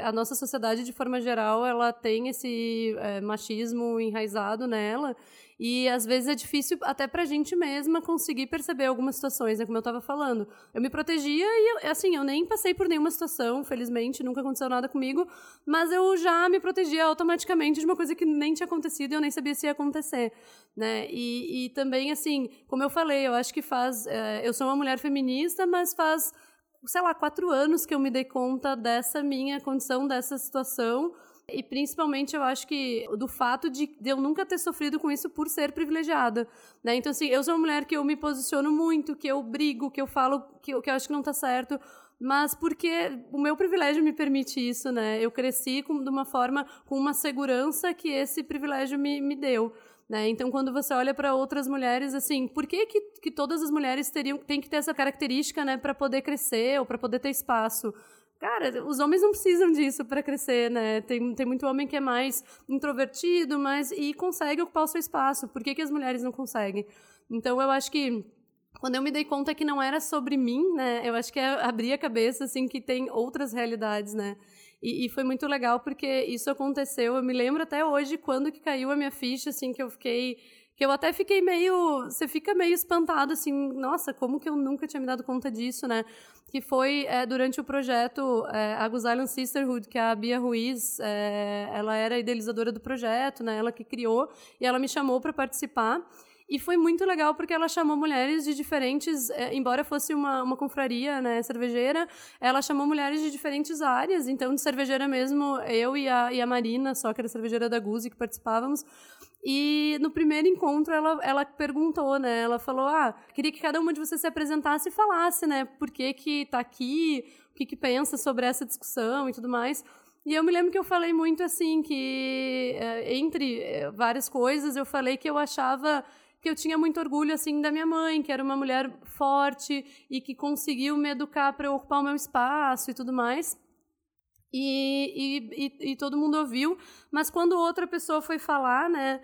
a nossa sociedade de forma geral, ela tem esse é, machismo enraizado nela e às vezes é difícil até pra gente mesma conseguir perceber algumas situações, né, como eu estava falando. Eu me protegia e assim, eu nem passei por nenhuma situação, felizmente, nunca aconteceu nada comigo, mas eu já me protegia automaticamente de uma coisa que nem tinha acontecido e eu nem sabia se ia acontecer, né? E, e também assim, como eu falei, eu acho que faz, é, eu sou uma mulher feminista, mas faz sei lá, quatro anos que eu me dei conta dessa minha condição, dessa situação. E principalmente eu acho que do fato de, eu nunca ter sofrido com isso por ser privilegiada. Né? Então, assim, eu sou uma mulher que eu me posiciono muito, que eu brigo, que eu falo que eu, que eu acho que não está certo. Mas porque o meu privilégio me permite isso, né? Eu cresci com, de uma forma, com uma segurança que esse privilégio me, me deu. Né? Então, quando você olha para outras mulheres, assim, por que, que, que todas as mulheres teriam têm que ter essa característica, né, para poder crescer ou para poder ter espaço? Cara, os homens não precisam disso para crescer, né? Tem, tem muito homem que é mais introvertido, mas e consegue ocupar o seu espaço. Por que, que as mulheres não conseguem? Então, eu acho que quando eu me dei conta que não era sobre mim, né? Eu acho que é abrir a cabeça, assim, que tem outras realidades, né? E, e, foi muito legal porque isso aconteceu. Eu me lembro até hoje quando que caiu a minha ficha, assim, que eu fiquei. Que eu até fiquei meio. Você fica meio espantado, assim, nossa, como que eu nunca tinha me dado conta disso, né? Que foi é, durante o projeto é, Agus Island Sisterhood, que a Bia Ruiz, é, ela era idealizadora do projeto, né? Ela que criou, e ela me chamou para participar. E foi muito legal porque ela chamou mulheres de diferentes, é, embora fosse uma, uma confraria né, cervejeira, ela chamou mulheres de diferentes áreas. Então, de cervejeira mesmo, eu e a, e a Marina, só que era cervejeira da Guzi, que participávamos. E no primeiro encontro ela, ela perguntou, né? Ela falou: Ah, queria que cada uma de vocês se apresentasse e falasse, né? Por que, que tá aqui, o que, que pensa sobre essa discussão e tudo mais. E eu me lembro que eu falei muito assim, que é, entre é, várias coisas, eu falei que eu achava que eu tinha muito orgulho assim da minha mãe, que era uma mulher forte e que conseguiu me educar para ocupar o meu espaço e tudo mais. E, e, e, e, todo mundo ouviu, mas quando outra pessoa foi falar, né,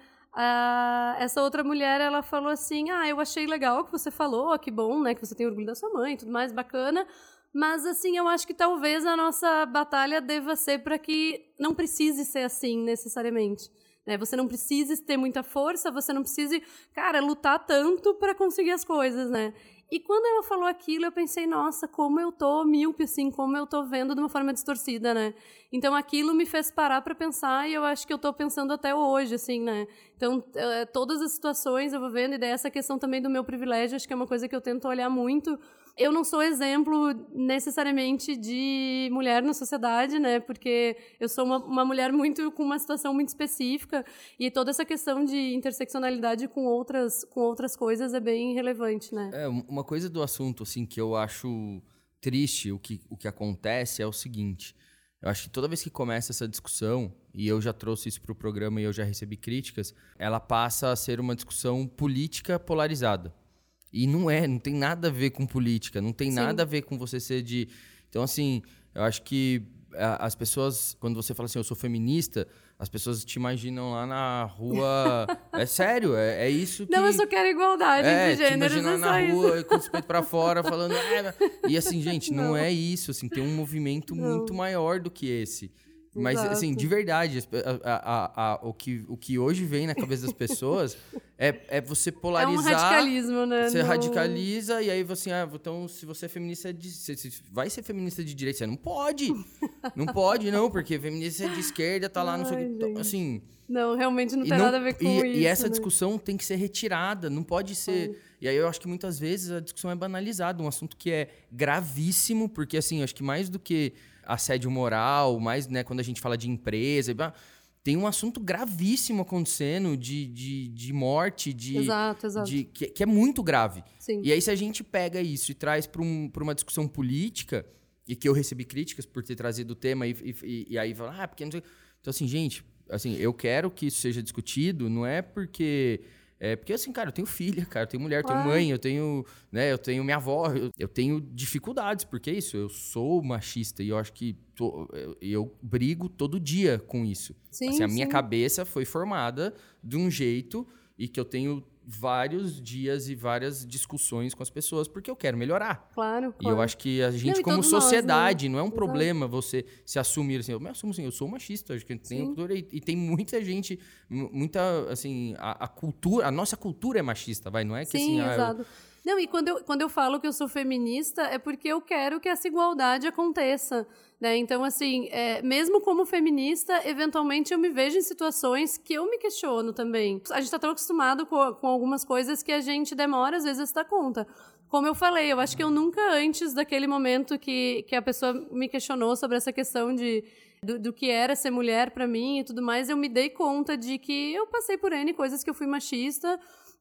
essa outra mulher, ela falou assim, ah, eu achei legal o que você falou, que bom, né, que você tem orgulho da sua mãe, tudo mais bacana, mas assim, eu acho que talvez a nossa batalha deva ser para que não precise ser assim necessariamente. Né? Você não precisa ter muita força, você não precisa, cara, lutar tanto para conseguir as coisas, né? E quando ela falou aquilo, eu pensei, nossa, como eu tô míope, assim, como eu tô vendo de uma forma distorcida, né? Então aquilo me fez parar para pensar e eu acho que eu tô pensando até hoje, assim, né? Então, eh, todas as situações eu vou vendo, e daí essa questão também do meu privilégio, acho que é uma coisa que eu tento olhar muito eu não sou exemplo necessariamente de mulher na sociedade, né? Porque eu sou uma, uma, mulher muito com uma situação muito específica e toda essa questão de interseccionalidade com outras com outras coisas é bem relevante, né? É uma coisa do assunto assim que eu acho triste o que o que acontece é o seguinte. Eu acho que toda vez que começa essa discussão, e eu já trouxe isso para o programa e eu já recebi críticas, ela passa a ser uma discussão política polarizada. E não é, não tem nada a ver com política, não tem Sim. nada a ver com você ser de. Então, assim, eu acho que as pessoas, quando você fala assim, eu sou feminista, as pessoas te imaginam lá na rua. (laughs) é sério, é, é isso que. Não, eu só quero igualdade é, entre gêneros. Te imaginam é na rua, com os peitos pra fora, falando. Ah, e assim, gente, não. não. é isso. Assim, tem um movimento não. muito maior do que esse. Mas, Exato. assim, de verdade, a, a, a, o, que, o que hoje vem na cabeça das pessoas é, é você polarizar. É um radicalismo, né? Você no... radicaliza e aí você, ah, então, se você é feminista de. Você vai ser feminista de direita? Você não pode! não pode, não, porque feminista é de esquerda, tá lá no seu. Assim. Não, realmente não tem não, nada a ver com e, isso. E essa né? discussão tem que ser retirada, não pode ser. E aí eu acho que muitas vezes a discussão é banalizada, um assunto que é gravíssimo, porque assim, acho que mais do que assédio moral, mais né, quando a gente fala de empresa. Tem um assunto gravíssimo acontecendo de, de, de morte, de. Exato, exato. De, que, que é muito grave. Sim. E aí, se a gente pega isso e traz para um, uma discussão política, e que eu recebi críticas por ter trazido o tema, e, e, e aí fala, ah, porque não sei. Então, assim, gente, assim, eu quero que isso seja discutido, não é porque É, porque assim, cara, eu tenho filha, cara, eu tenho mulher, eu tenho mãe, eu tenho, né, eu tenho minha avó, eu, eu tenho dificuldades, porque é isso, eu sou machista e eu acho que tô, eu, eu, brigo todo dia com isso. Sim, assim, a sim. minha cabeça foi formada de um jeito e que eu tenho vários dias e várias discussões com as pessoas porque eu quero melhorar. Claro, claro. E eu acho que a gente, não, como sociedade, nós, né? não é um Exato. problema você se assumir assim. Eu me assumo assim, eu sou machista, acho que tem cultura e, e, tem muita gente, muita, assim, a, a, cultura, a nossa cultura é machista, vai, não é que Sim, assim. Exato. Ah, eu, não, e quando eu, quando eu falo que eu sou feminista, é porque eu quero que essa igualdade aconteça. Né? Então, assim, é, mesmo como feminista, eventualmente eu me vejo em situações que eu me questiono também. A gente está tão acostumado com, com algumas coisas que a gente demora, às vezes, a se dar conta. Como eu falei, eu acho que eu nunca antes daquele momento que, que a pessoa me questionou sobre essa questão de do, do, que era ser mulher para mim e tudo mais, eu me dei conta de que eu passei por N coisas que eu fui machista,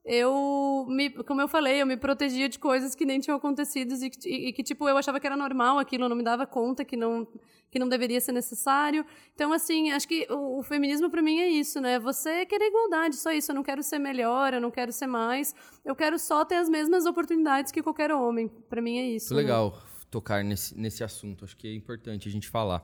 eu me, como eu falei, eu me protegia de coisas que nem tinham acontecido e, e, e, que tipo eu achava que era normal aquilo, eu não me dava conta que não que não deveria ser necessário. Então assim, acho que o, o feminismo para mim é isso, né? Você querer igualdade, só isso. Eu não quero ser melhor, eu não quero ser mais. Eu quero só ter as mesmas oportunidades que qualquer homem. Para mim é isso. Né? legal tocar nesse nesse assunto. Acho que é importante a gente falar.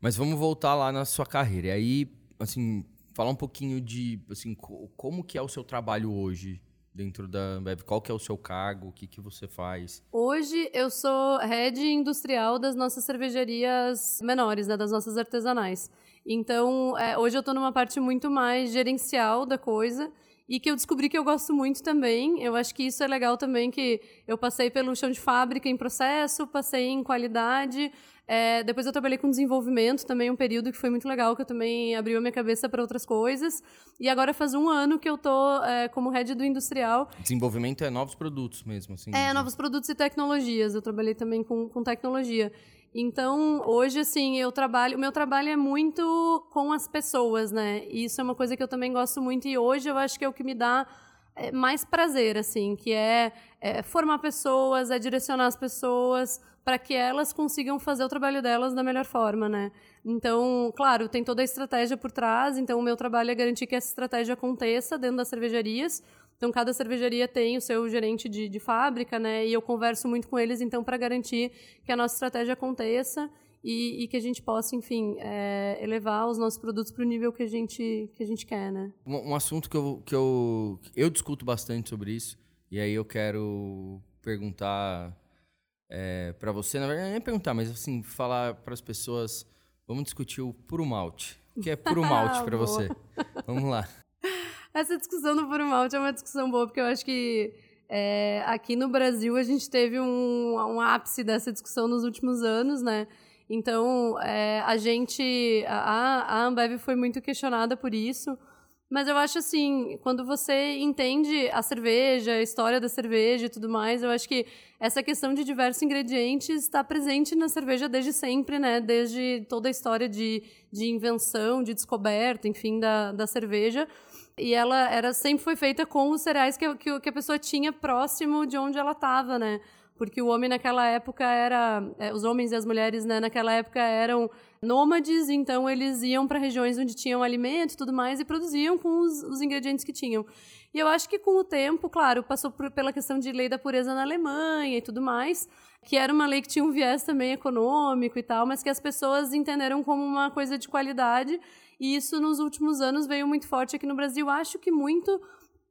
Mas vamos voltar lá na sua carreira. E aí, assim, falar um pouquinho de assim, como que é o seu trabalho hoje dentro da Ambev? Qual que é o seu cargo? O que, que você faz? Hoje eu sou head industrial das nossas cervejarias menores, né, das nossas artesanais. Então, é, hoje eu estou numa parte muito mais gerencial da coisa e que eu descobri que eu gosto muito também. Eu acho que isso é legal também, que eu passei pelo chão de fábrica em processo, passei em qualidade, é, depois eu trabalhei com desenvolvimento também, um período que foi muito legal, que eu também abriu a minha cabeça para outras coisas. E agora faz um ano que eu tô é, como head do industrial. Desenvolvimento é novos produtos mesmo, assim? É, novos produtos e tecnologias. Eu trabalhei também com, com tecnologia. Então, hoje, assim, eu trabalho. O meu trabalho é muito com as pessoas, né? E isso é uma coisa que eu também gosto muito. E hoje eu acho que é o que me dá é, mais prazer, assim, que é, é formar pessoas, é direcionar as pessoas para que elas consigam fazer o trabalho delas da melhor forma, né? Então, claro, tem toda a estratégia por trás, então o meu trabalho é garantir que essa estratégia aconteça dentro das cervejarias. Então, cada cervejaria tem o seu gerente de, de fábrica, né? E eu converso muito com eles, então, para garantir que a nossa estratégia aconteça e, e que a gente possa, enfim, é, elevar os nossos produtos para o nível que a gente, que a gente quer, né? Um, um assunto que eu, que eu, eu discuto bastante sobre isso, e aí eu quero perguntar é, para você, na verdade, nem perguntar, mas assim, falar para as pessoas, vamos discutir o puro malte. O que é puro (laughs) malte para você? Vamos lá. (laughs) Essa discussão do puro malte é uma discussão boa, porque eu acho que é, aqui no Brasil a gente teve um, um ápice dessa discussão nos últimos anos, né? Então, é, a gente, a, a Ambev foi muito questionada por isso, mas eu acho assim, quando você entende a cerveja, a história da cerveja e tudo mais, eu acho que essa questão de diversos ingredientes está presente na cerveja desde sempre, né? Desde toda a história de, de invenção, de descoberta, enfim, da, da cerveja. E ela era, sempre foi feita com os cereais que, que, que a pessoa tinha próximo de onde ela estava, né? porque o homem naquela época era, é, os homens e as mulheres, né, naquela época eram nômades, então eles iam para regiões onde tinham alimento e tudo mais e produziam com os, os, ingredientes que tinham. E eu acho que com o tempo, claro, passou por, pela questão de lei da pureza na Alemanha e tudo mais, que era uma lei que tinha um viés também econômico e tal, mas que as pessoas entenderam como uma coisa de qualidade. E isso nos últimos anos veio muito forte aqui no Brasil. Acho que muito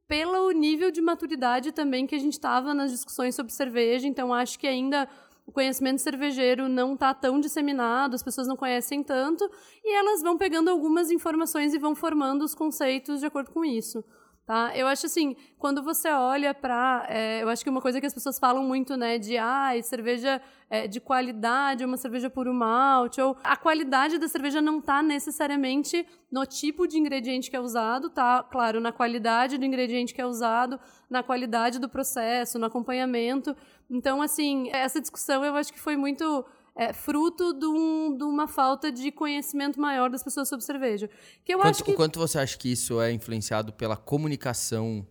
pelo nível de maturidade também que a gente estava nas discussões sobre cerveja, então acho que ainda o conhecimento cervejeiro não está tão disseminado, as pessoas não conhecem tanto, e elas vão pegando algumas informações e vão formando os conceitos de acordo com isso. Tá? Eu acho assim, quando você olha para. É, eu acho que uma coisa que as pessoas falam muito, né, de ah, cerveja é, de qualidade, uma cerveja puro malte, ou a qualidade da cerveja não está necessariamente no tipo de ingrediente que é usado, tá? Claro, na qualidade do ingrediente que é usado, na qualidade do processo, no acompanhamento. Então, assim, essa discussão eu acho que foi muito é fruto de, um, de, uma falta de conhecimento maior das pessoas sobre cerveja. Que eu quanto, acho que... O quanto você acha que isso é influenciado pela comunicação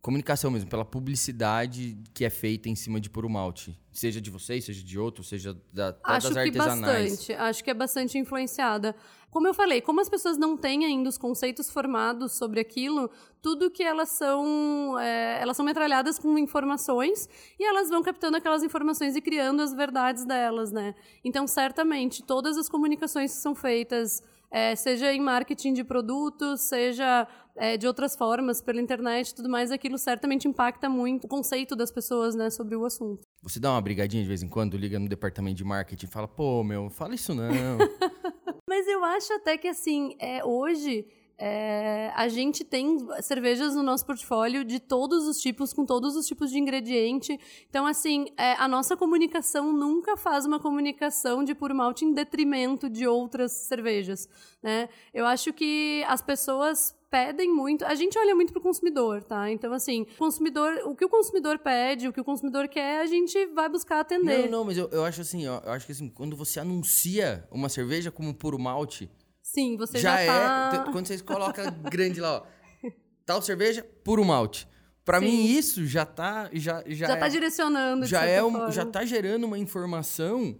comunicação mesmo, pela publicidade que é feita em cima de puro malte. Seja de vocês, seja de outros, seja da, Acho das que artesanais. bastante. Acho que é bastante influenciada. Como eu falei, como as pessoas não têm ainda os conceitos formados sobre aquilo, tudo que elas são. é, elas são metralhadas com informações e elas vão captando aquelas informações e criando as verdades delas, né? Então, certamente, todas as comunicações que são feitas. é, seja em marketing de produtos, seja é, de outras formas, pela internet e tudo mais, aquilo certamente impacta muito o conceito das pessoas né, sobre o assunto. Você dá uma brigadinha de vez em quando, liga no departamento de marketing e fala, pô, meu, fala isso não. (laughs) Mas eu acho até que, assim, é, hoje é, a gente tem cervejas no nosso portfólio de todos os tipos, com todos os tipos de ingrediente. Então, assim, é, a nossa comunicação nunca faz uma comunicação de puro malte em detrimento de outras cervejas, né? Eu acho que as pessoas pedem muito. A gente olha muito pro consumidor, tá? Então, assim, o consumidor, o que o consumidor pede, o que o consumidor quer, a gente vai buscar atender. não, não, mas eu, eu acho assim, eu acho que assim, quando você anuncia uma cerveja como puro malte, Sim, você já, já, tá... é. Quando vocês colocam (laughs) grande lá, ó. Tal cerveja, puro malte. Pra Sim. mim, isso já tá. Já, já, já é, tá direcionando. já, é um- já tá gerando uma informação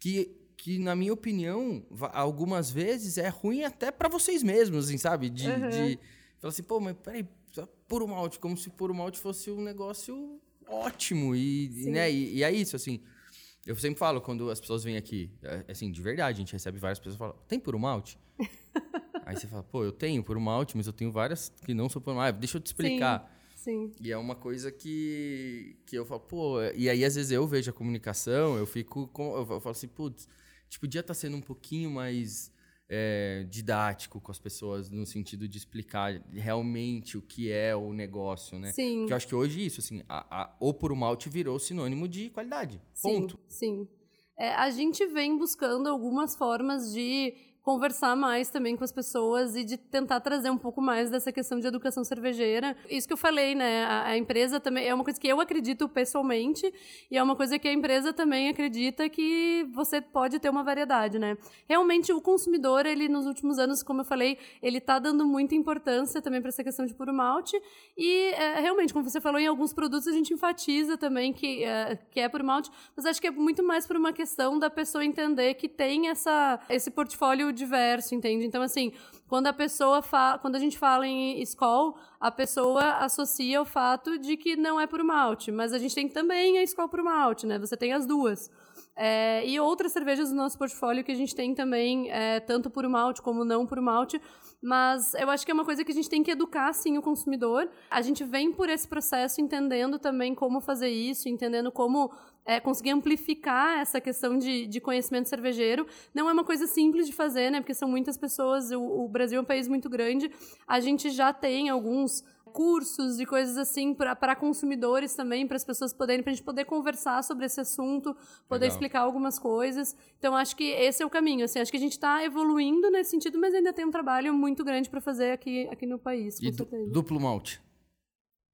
que, que na minha opinião, algumas vezes é ruim até pra vocês mesmos, assim, sabe? De, Uhum. de falar assim, pô, mas peraí, puro malte, como se puro malte fosse um negócio ótimo. E, e, né, e, e é isso, assim. Eu sempre falo, quando as pessoas vêm aqui, é, assim, de verdade, a gente recebe várias pessoas que falam, tem puro malte? (laughs) Aí você fala, pô, eu tenho puro malte, mas eu tenho várias que não são puro malte. Ah, Deixa eu te explicar. Sim. E é uma coisa que, que eu falo, pô, e aí às vezes eu vejo a comunicação, eu fico, com, eu falo assim, putz, a gente podia estar sendo um pouquinho mais é, didático com as pessoas, no sentido de explicar realmente o que é o negócio, né? Sim. Porque eu acho que hoje isso, assim, a, a, o puro malte virou sinônimo de qualidade, ponto. Sim, sim. É, a gente vem buscando algumas formas de conversar mais também com as pessoas e de tentar trazer um pouco mais dessa questão de educação cervejeira. Isso que eu falei, né? A, a empresa também é uma coisa que eu acredito pessoalmente e é uma coisa que a empresa também acredita que você pode ter uma variedade, né? Realmente o consumidor, ele nos últimos anos, como eu falei, ele tá dando muita importância também para essa questão de puro malte e é, realmente, como você falou, em alguns produtos a gente enfatiza também que é, que é puro malte, mas acho que é muito mais por uma questão da pessoa entender que tem essa esse portfólio diverso, entende? Então, assim, quando a pessoa fa quando a gente fala em Skol, a pessoa associa o fato de que não é puro malte, mas a gente tem também a Skol puro malte, né? Você tem as duas. É, e outras cervejas do nosso portfólio que a gente tem também, é, tanto puro malte como não puro malte, mas eu acho que é uma coisa que a gente tem que educar, sim, o consumidor. A gente vem por esse processo entendendo também como fazer isso, entendendo como é, conseguir amplificar essa questão de, de conhecimento cervejeiro. Não é uma coisa simples de fazer, né? Porque são muitas pessoas, o, o Brasil é um país muito grande. A gente já tem alguns cursos e coisas assim para consumidores também, para as pessoas poderem, para a gente poder conversar sobre esse assunto, poder Legal. explicar algumas coisas. Então, acho que esse é o caminho. Assim, acho que a gente está evoluindo nesse sentido, mas ainda tem um trabalho muito grande para fazer aqui, aqui no país, com E certeza. duplo malte.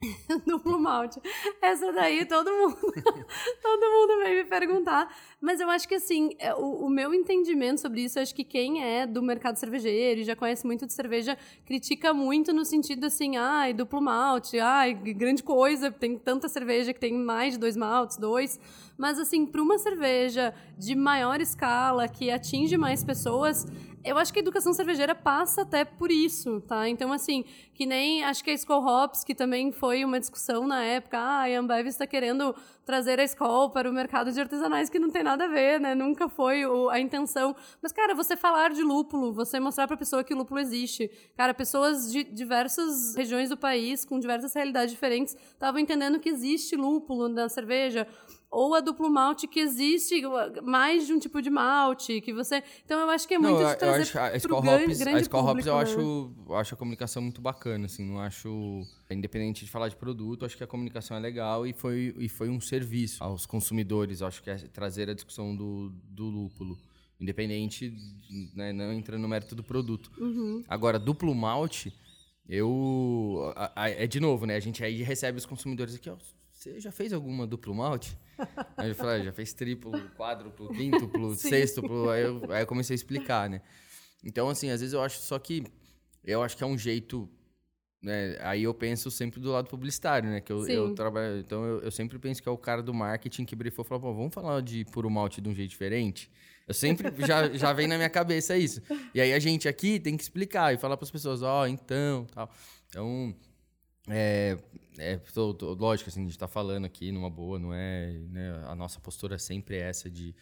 (laughs) Duplo malte. Essa daí todo mundo, (laughs) todo mundo vem me perguntar. Mas eu acho que assim, é, o, o meu entendimento sobre isso, acho que quem é do mercado cervejeiro e já conhece muito de cerveja, critica muito no sentido assim, ai, duplo malte, ai, grande coisa, tem tanta cerveja que tem mais de dois maltes, dois. Mas assim, para uma cerveja de maior escala, que atinge mais pessoas, eu acho que a educação cervejeira passa até por isso, tá? Então, assim, que nem acho que a Skol Hops, que também foi uma discussão na época, ah, a Ambev está querendo trazer a Skol para o mercado de artesanais, que não tem nada a ver, né? Nunca foi o- a intenção. Mas, cara, você falar de lúpulo, você mostrar para a pessoa que lúpulo existe. Cara, pessoas de diversas regiões do país, com diversas realidades diferentes, estavam entendendo que existe lúpulo na cerveja ou a duplo malte que existe mais de um tipo de malte que você então eu acho que é muito Não, de eu, eu trazer acho a pro Skol gran- Hops, grande a Skol Hops eu público, né? acho, eu acho a comunicação muito bacana, assim, não acho, independente de falar de produto, acho que a comunicação é legal e foi, e foi um serviço aos consumidores, acho que é trazer a discussão do, do lúpulo, independente, né, não entrando no mérito do produto. Uhum. Agora, duplo malte, eu, a- a- é de novo, né, a gente aí recebe os consumidores aqui, ó, você já fez alguma duplo malte? Aí eu falei, ah, já fez triplo, quádruplo, (laughs) quíntuplo, sextuplo. Aí eu, aí eu comecei a explicar, né? Então, assim, às vezes eu acho só que. Eu acho que é um jeito né, aí eu penso sempre do lado publicitário, né? Que eu, eu trabalho. Então eu, eu, sempre penso que é o cara do marketing que brifou e falou, pô, vamos falar de puro malte de um jeito diferente. Eu sempre já, já vem na minha cabeça isso. E aí a gente aqui tem que explicar e falar para as pessoas, ó, oh, então, tal. Então, é, é tô, tô, lógico, assim, a gente está falando aqui numa boa, não é. Né, a nossa postura sempre é essa de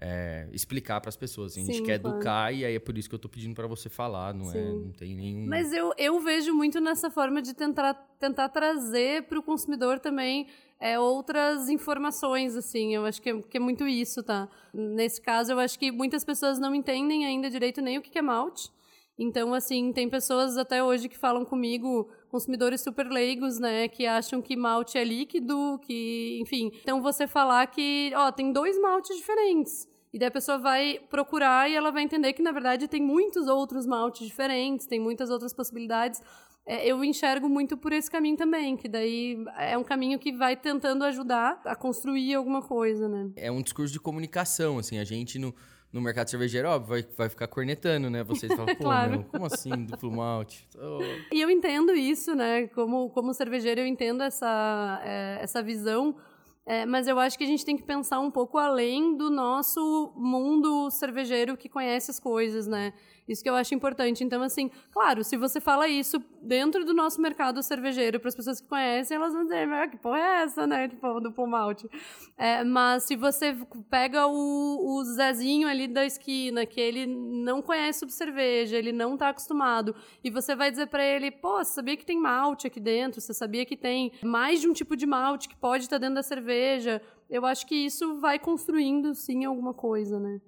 é, explicar para as pessoas. Assim, a gente Sim, quer claro. educar e aí é por isso que eu estou pedindo para você falar, não é, Sim. é? Não tem nenhum. Mas eu, eu vejo muito nessa forma de tentar, tentar trazer para o consumidor também é, outras informações, assim. Eu acho que é, que é muito isso, tá? Nesse caso, eu acho que muitas pessoas não entendem ainda direito nem o que é malte. Então, assim, tem pessoas até hoje que falam comigo, consumidores super leigos, né, que acham que malte é líquido, que, enfim. Então, você falar que, ó, tem dois maltes diferentes. E daí a pessoa vai procurar e ela vai entender que, na verdade, tem muitos outros maltes diferentes, tem muitas outras possibilidades. É, eu enxergo muito por esse caminho também, que daí é um caminho que vai tentando ajudar a construir alguma coisa, né? É um discurso de comunicação, assim, a gente no no mercado cervejeiro, óbvio, vai, vai ficar cornetando, né? Vocês (laughs) falam, pô, claro. meu, como assim, duplo malte? Oh. E eu entendo isso, né? Como, como cervejeiro, eu entendo essa, é, essa visão, é, mas eu acho que a gente tem que pensar um pouco além do nosso mundo cervejeiro que conhece as coisas, né? Isso que eu acho importante. Então, assim, claro, se você fala isso dentro do nosso mercado cervejeiro, para as pessoas que conhecem, elas vão dizer, mas que porra é essa, né? Tipo, do malte. É, mas se você pega o, o Zezinho ali da esquina, que ele não conhece sobre cerveja, ele não está acostumado, e você vai dizer para ele, pô, você sabia que tem malte aqui dentro? Você sabia que tem mais de um tipo de malte que pode estar tá dentro da cerveja? Eu acho que isso vai construindo, sim, alguma coisa, né?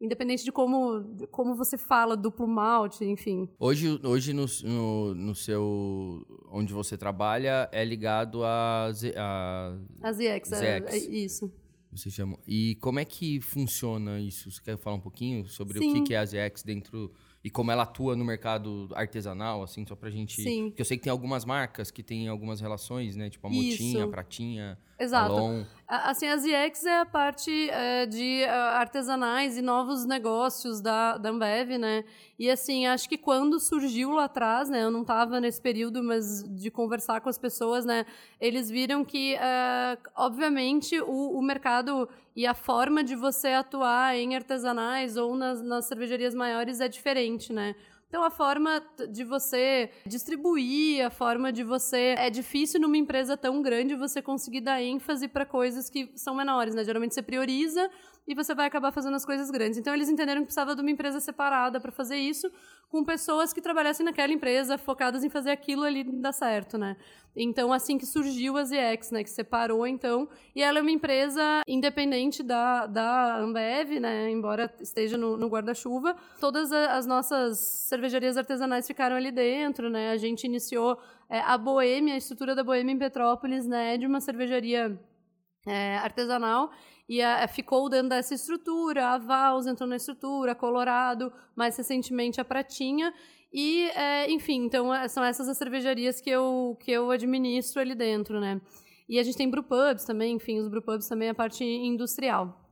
Independente de como, como você fala, duplo malte, enfim. Hoje, hoje no, no, no seu. onde você trabalha, é ligado a. A, a ZX, é, é, isso. Você chama. E como é que funciona isso? Você quer falar um pouquinho sobre Sim. o que é a ZX dentro e como ela atua no mercado artesanal, assim, só pra gente. Sim. Porque eu sei que tem algumas marcas que têm algumas relações, né? Tipo a Motinha, a Pratinha. Exato. Alon. Assim, a ZX é a parte é, de uh, artesanais e novos negócios da, da Ambev, né? E assim, acho que quando surgiu lá atrás, né? Eu não estava nesse período, mas de conversar com as pessoas, né? Eles viram que, uh, obviamente, o, o mercado e a forma de você atuar em artesanais ou nas, nas cervejarias maiores é diferente, né? Então, a forma de você distribuir, a forma de você. É difícil numa empresa tão grande você conseguir dar ênfase para coisas que são menores, né? Geralmente você prioriza e você vai acabar fazendo as coisas grandes. Então eles entenderam que precisava de uma empresa separada para fazer isso, com pessoas que trabalhassem naquela empresa, focadas em fazer aquilo ali dar certo, né? Então assim que surgiu a ZX, né, que separou então, e ela é uma empresa independente da, da Ambev, né, embora esteja no, no guarda-chuva. Todas as nossas cervejarias artesanais ficaram ali dentro, né? A gente iniciou é, a Boêmia, a estrutura da Boêmia em Petrópolis, né, de uma cervejaria é, artesanal e a, ficou dentro dessa estrutura. A Vals entrou na estrutura, a Colorado, mais recentemente a Pratinha. E, é, enfim, então é, são essas as cervejarias que eu, que eu administro ali dentro, né? E a gente tem brewpubs também, enfim, os brewpubs também é a parte industrial.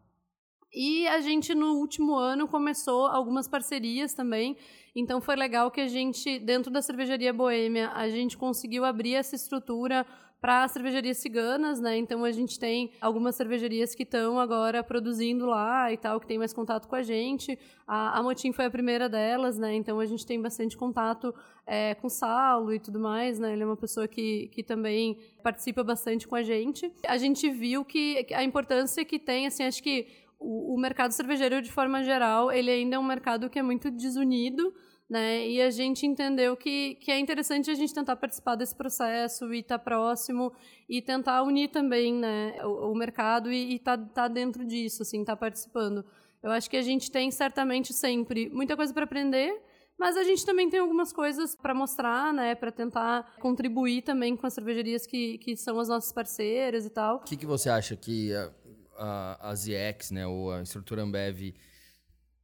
E a gente, no último ano, começou algumas parcerias também. Então, foi legal que a gente, dentro da cervejaria Boêmia, a gente conseguiu abrir essa estrutura para cervejarias ciganas, né? Então a gente tem algumas cervejarias que estão agora produzindo lá e tal, que tem mais contato com a gente. A, a Motim foi a primeira delas, né? Então a gente tem bastante contato é, com o Saulo e tudo mais, né? Ele é uma pessoa que, que também participa bastante com a gente. A gente viu que a importância que tem, assim, acho que o, o mercado cervejeiro, de forma geral, ele ainda é um mercado que é muito desunido, né? E a gente entendeu que, que é interessante a gente tentar participar desse processo e estar tá próximo e tentar unir também, né, o, o mercado e estar tá, tá dentro disso, assim, estar tá participando. Eu acho que a gente tem certamente sempre muita coisa para aprender, mas a gente também tem algumas coisas para mostrar, né, para tentar contribuir também com as cervejarias que, que são as nossas parceiras e tal. O que, que você acha que a, a, a ZX, né, ou a estrutura Ambev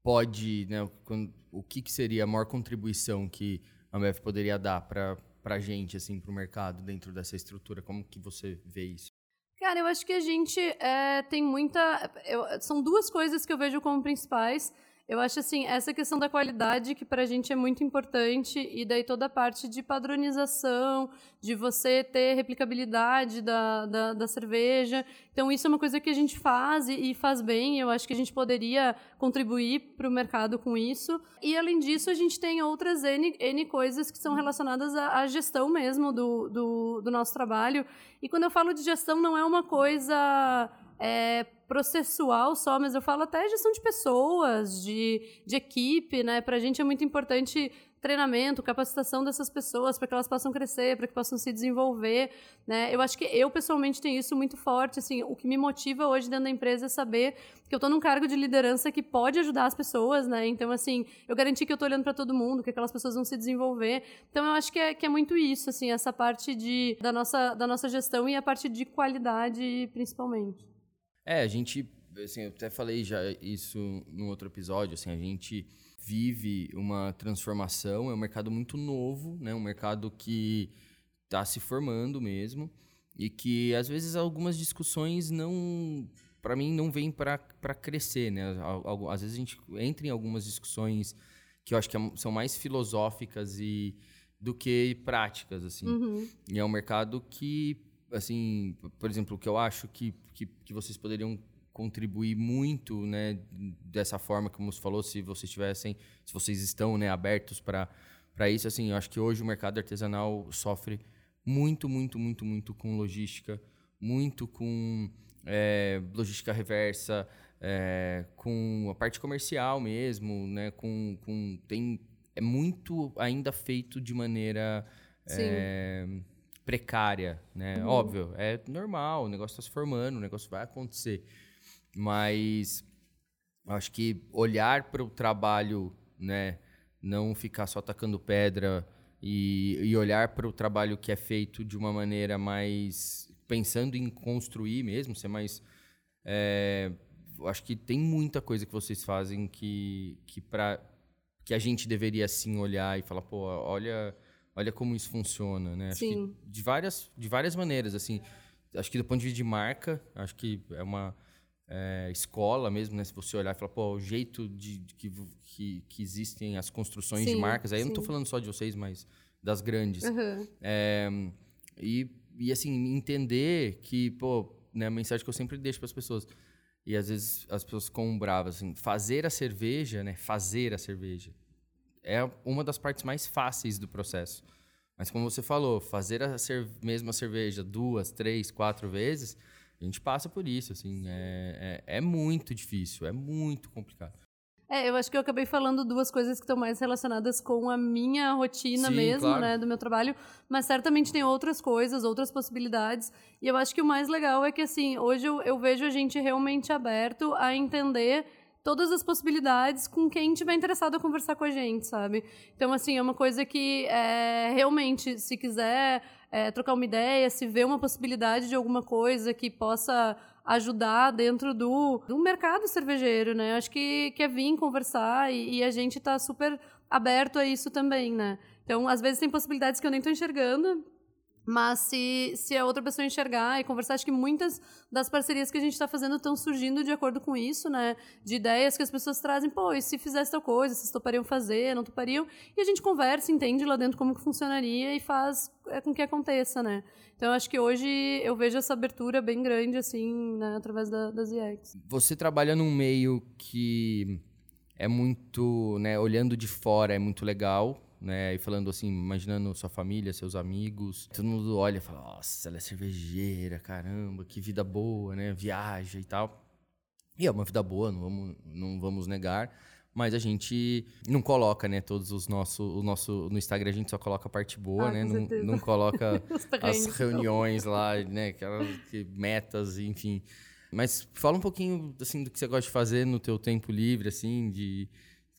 pode, né, o que, que seria a maior contribuição que a Ambev poderia dar para a gente, assim, para o mercado dentro dessa estrutura? Como que você vê isso? Cara, eu acho que a gente é, tem muita... Eu, são duas coisas que eu vejo como principais. Eu acho assim, essa questão da qualidade que para a gente é muito importante e daí toda a parte de padronização, de você ter replicabilidade da, da, da cerveja. Então isso é uma coisa que a gente faz e, faz bem. Eu acho que a gente poderia contribuir para o mercado com isso. E além disso, a gente tem outras N, N coisas que são relacionadas à, à gestão mesmo do, do, do nosso trabalho. E quando eu falo de gestão, não é uma coisa é, processual só, mas eu falo até gestão de pessoas, de, de equipe, né? Para a gente é muito importante treinamento, capacitação dessas pessoas para que elas possam crescer, para que possam se desenvolver, né? Eu acho que eu pessoalmente tenho isso muito forte, assim, o que me motiva hoje dentro da empresa é saber que eu estou num cargo de liderança que pode ajudar as pessoas, né? Então assim, eu garanti que eu estou olhando para todo mundo, que aquelas pessoas vão se desenvolver. Então eu acho que é, que é muito isso, assim, essa parte de da nossa da nossa gestão e a parte de qualidade principalmente. É, a gente, assim, eu até falei já isso no outro episódio, assim, a gente vive uma transformação, é um mercado muito novo, né? Um mercado que está se formando mesmo e que às vezes algumas discussões não para mim não vêm para crescer, né? Às vezes a gente entra em algumas discussões que eu acho que é são mais filosóficas e do que práticas assim. Uhum. E é um mercado que assim, por exemplo, o que eu acho que, que, que vocês poderiam contribuir muito, né, dessa forma como você falou, se vocês tivessem, se vocês estão, né, abertos para para isso, assim, eu acho que hoje o mercado artesanal sofre muito, muito, muito, muito com logística, muito com é, logística reversa, é, com a parte comercial mesmo, né, com, com tem é muito ainda feito de maneira é, precária, né? Uhum. Óbvio, é normal, o negócio está se formando, o negócio vai acontecer. Mas acho que olhar para o trabalho, né? Não ficar só atacando pedra e, e olhar para o trabalho que é feito de uma maneira mais pensando em construir mesmo, ser mais é, acho que tem muita coisa que vocês fazem que que para que a gente deveria sim olhar e falar, pô, olha olha como isso funciona, né? Acho Sim. de várias, de várias maneiras, assim. Acho que do ponto de vista de marca, acho que é uma é, escola mesmo, né? Se você olhar e falar, pô, o jeito de, de que, que, que, existem as construções sim, de marcas. Aí sim. eu não estou falando só de vocês, mas das grandes. Uhum. É, e, e, assim, entender que, pô, né, a mensagem que eu sempre deixo para as pessoas. E às vezes as pessoas ficam bravas, assim, fazer a cerveja, né? Fazer a cerveja é uma das partes mais fáceis do processo. Mas como você falou, fazer a mesma cerveja duas, três, quatro vezes, a gente passa por isso, assim, é, é, é muito difícil, é muito complicado. É, eu acho que eu acabei falando duas coisas que estão mais relacionadas com a minha rotina Sim, mesmo, claro. né, do meu trabalho, mas certamente tem outras coisas, outras possibilidades, e eu acho que o mais legal é que, assim, hoje eu, eu vejo a gente realmente aberto a entender todas as possibilidades com quem tiver interessado a conversar com a gente, sabe? Então, assim, é uma coisa que é, realmente, se quiser é, trocar uma ideia, se vê uma possibilidade de alguma coisa que possa ajudar dentro do, do mercado cervejeiro, né? Acho que quer vir conversar e, e a gente está super aberto a isso também, né? Então, às vezes tem possibilidades que eu nem estou enxergando, mas se, se a outra pessoa enxergar e conversar, acho que muitas das parcerias que a gente está fazendo estão surgindo de acordo com isso, né? De ideias que as pessoas trazem, pô, e se fizesse tal coisa, vocês topariam fazer, não topariam? E a gente conversa, entende lá dentro como que funcionaria e faz é, com que aconteça, né? Então, acho que hoje eu vejo essa abertura bem grande, assim, né, através da, das IEX. Você trabalha num meio que é muito, né, olhando de fora é muito legal, né? E falando assim, imaginando sua família, seus amigos. Todo mundo olha e fala, nossa, ela é cervejeira, caramba, que vida boa, né? Viaja e tal. E é uma vida boa, não vamos, não vamos negar. Mas a gente não coloca, né, todos os nossos. O nosso, no Instagram a gente só coloca a parte boa, ah, né? Não, não coloca (laughs) as reuniões lá, né? Aquelas metas, enfim. Mas fala um pouquinho assim do que você gosta de fazer no teu tempo livre, assim, de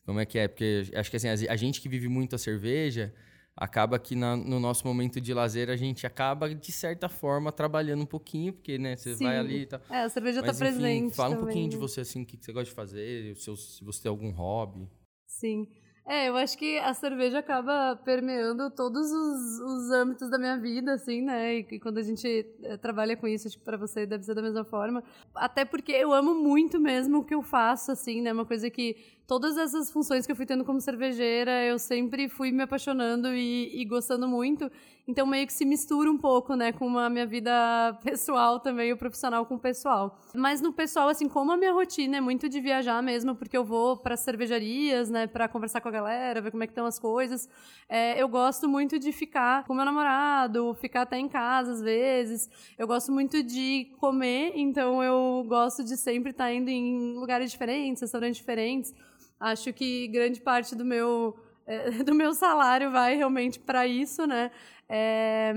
como é que é? Porque acho que assim, a gente que vive muito a cerveja, acaba que na, no nosso momento de lazer a gente acaba, de certa forma, trabalhando um pouquinho, porque, né, você Sim. vai ali e tal. É, a cerveja está presente. Fala também. um pouquinho de você, assim, o que você gosta de fazer, se você tem algum hobby. Sim. É, eu acho que a cerveja acaba permeando todos os, os âmbitos da minha vida, assim, né? E, e quando a gente é, trabalha com isso, acho que pra você deve ser da mesma forma. Até porque eu amo muito mesmo o que eu faço, assim, né? Uma coisa que todas essas funções que eu fui tendo como cervejeira, eu sempre fui me apaixonando e, e gostando muito. Então meio que se mistura um pouco, né, com a minha vida (laughs) pessoal também, o profissional com o pessoal. Mas no pessoal, assim, como a minha rotina é muito de viajar mesmo, porque eu vou para cervejarias, né, para conversar com a galera, ver como é que estão as coisas. É, eu gosto muito de ficar com meu namorado, ficar até em casa às vezes. Eu gosto muito de comer, então eu gosto de sempre estar tá indo em lugares diferentes, restaurantes diferentes. Acho que grande parte do meu é, (laughs) do meu salário vai realmente para isso, né? É,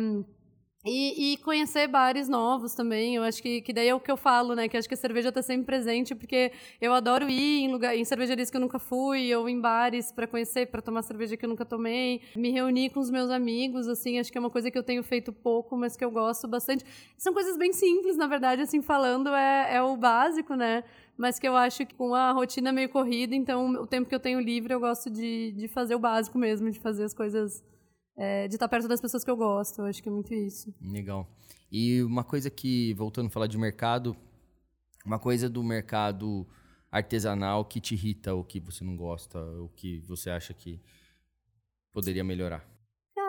e, e, conhecer bares novos também, eu acho que, que daí é o que eu falo, né? Que acho que a cerveja está sempre presente, porque eu adoro ir em, lugar, em cervejarias que eu nunca fui, ou em bares para conhecer, para tomar cerveja que eu nunca tomei, me reunir com os meus amigos, assim, acho que é uma coisa que eu tenho feito pouco, mas que eu gosto bastante. São coisas bem simples, na verdade, assim, falando, é, é o básico, né? Mas que eu acho que com a rotina meio corrida, então o tempo que eu tenho livre, eu gosto de, de fazer o básico mesmo, de fazer as coisas é, de estar perto das pessoas que eu gosto. Eu acho que é muito isso. Legal. E uma coisa que, voltando a falar de mercado, uma coisa do mercado artesanal que te irrita, ou que você não gosta, ou que você acha que poderia melhorar?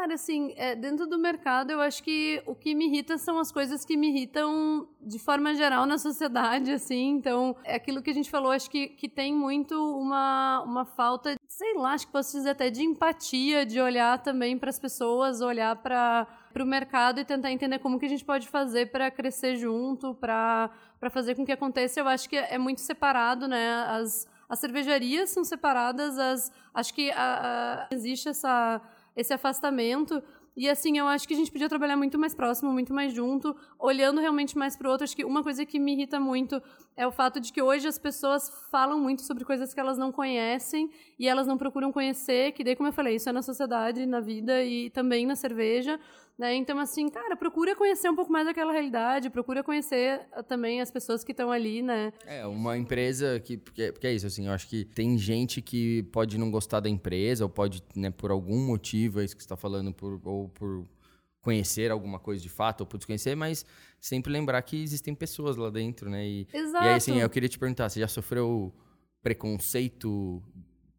Cara, assim, é, dentro do mercado, eu acho que o que me irrita são as coisas que me irritam de forma geral na sociedade, assim. Então, é aquilo que a gente falou, acho que, que tem muito uma, uma falta, sei lá, acho que posso dizer até de empatia, de olhar também para as pessoas, olhar para o mercado e tentar entender como que a gente pode fazer para crescer junto, para fazer com que aconteça. Eu acho que é muito separado, né? As, as cervejarias são separadas, as, acho que a, a, existe essa esse afastamento. E assim, eu acho que a gente podia trabalhar muito mais próximo, muito mais junto, olhando realmente mais para o outro. Acho que uma coisa que me irrita muito é o fato de que hoje as pessoas falam muito sobre coisas que elas não conhecem e elas não procuram conhecer, que daí, como eu falei, isso é na sociedade, na vida e também na cerveja. Né? Então, assim, cara, procura conhecer um pouco mais daquela realidade, procura conhecer ah, também as pessoas que estão ali, né? É, uma empresa que. Porque, porque é isso, assim, eu acho que tem gente que pode não gostar da empresa, ou pode, né, por algum motivo, é isso que você está falando, por, ou por conhecer alguma coisa de fato, ou por desconhecer, mas sempre lembrar que existem pessoas lá dentro, né? E, Exato. E aí, assim, eu queria te perguntar, você já sofreu preconceito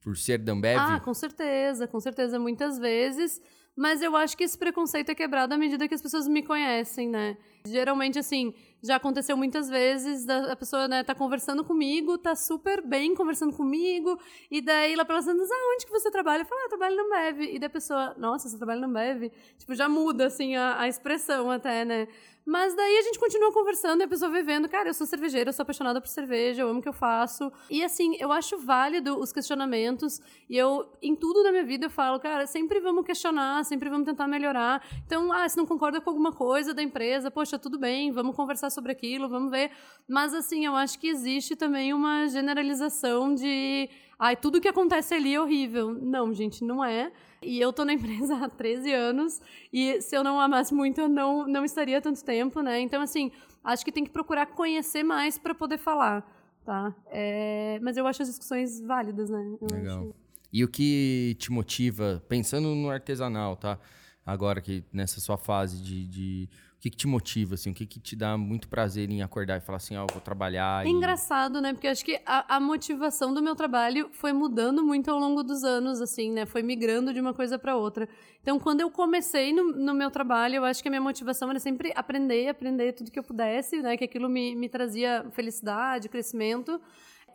por ser da Ambev? Ah, com certeza, com certeza, muitas vezes. Mas eu acho que esse preconceito é quebrado à medida que as pessoas me conhecem, né? Geralmente, assim, já aconteceu muitas vezes a pessoa, né, tá conversando comigo, tá super bem conversando comigo, e daí ela fala assim, ah, onde que você trabalha? Eu falo, ah, trabalho no Bev. E da pessoa, nossa, você trabalha no Bev? Tipo, já muda, assim, a, a expressão até, né? Mas daí a gente continua conversando e a pessoa vai vendo, cara, eu sou cervejeira, eu sou apaixonada por cerveja, eu amo o que eu faço. E assim, eu acho válido os questionamentos. E eu, em tudo na minha vida, eu falo, cara, sempre vamos questionar, sempre vamos tentar melhorar. Então, ah, se não concorda com alguma coisa da empresa, poxa, tudo bem, vamos conversar sobre aquilo, vamos ver. Mas assim, eu acho que existe também uma generalização de ai, tudo que acontece ali é horrível. Não, gente, não é. E eu tô na (laughs) empresa há 13 anos e se eu não amasse muito, eu não, não estaria tanto tempo, né? Então, assim, acho que tem que procurar conhecer mais para poder falar, tá? É, mas eu acho as discussões válidas, né? Eu Legal. Acho... E o que te motiva, pensando no artesanal, tá? Agora que nessa sua fase de, de o que, que, te motiva, assim? O que, que te dá muito prazer em acordar e falar assim, ó, oh, vou trabalhar? É e... engraçado, né? Porque eu acho que a, a, motivação do meu trabalho foi mudando muito ao longo dos anos, assim, né? Foi migrando de uma coisa para outra. Então, quando eu comecei no, no, meu trabalho, eu acho que a minha motivação era sempre aprender, aprender tudo que eu pudesse, né? Que aquilo me, me trazia felicidade, crescimento.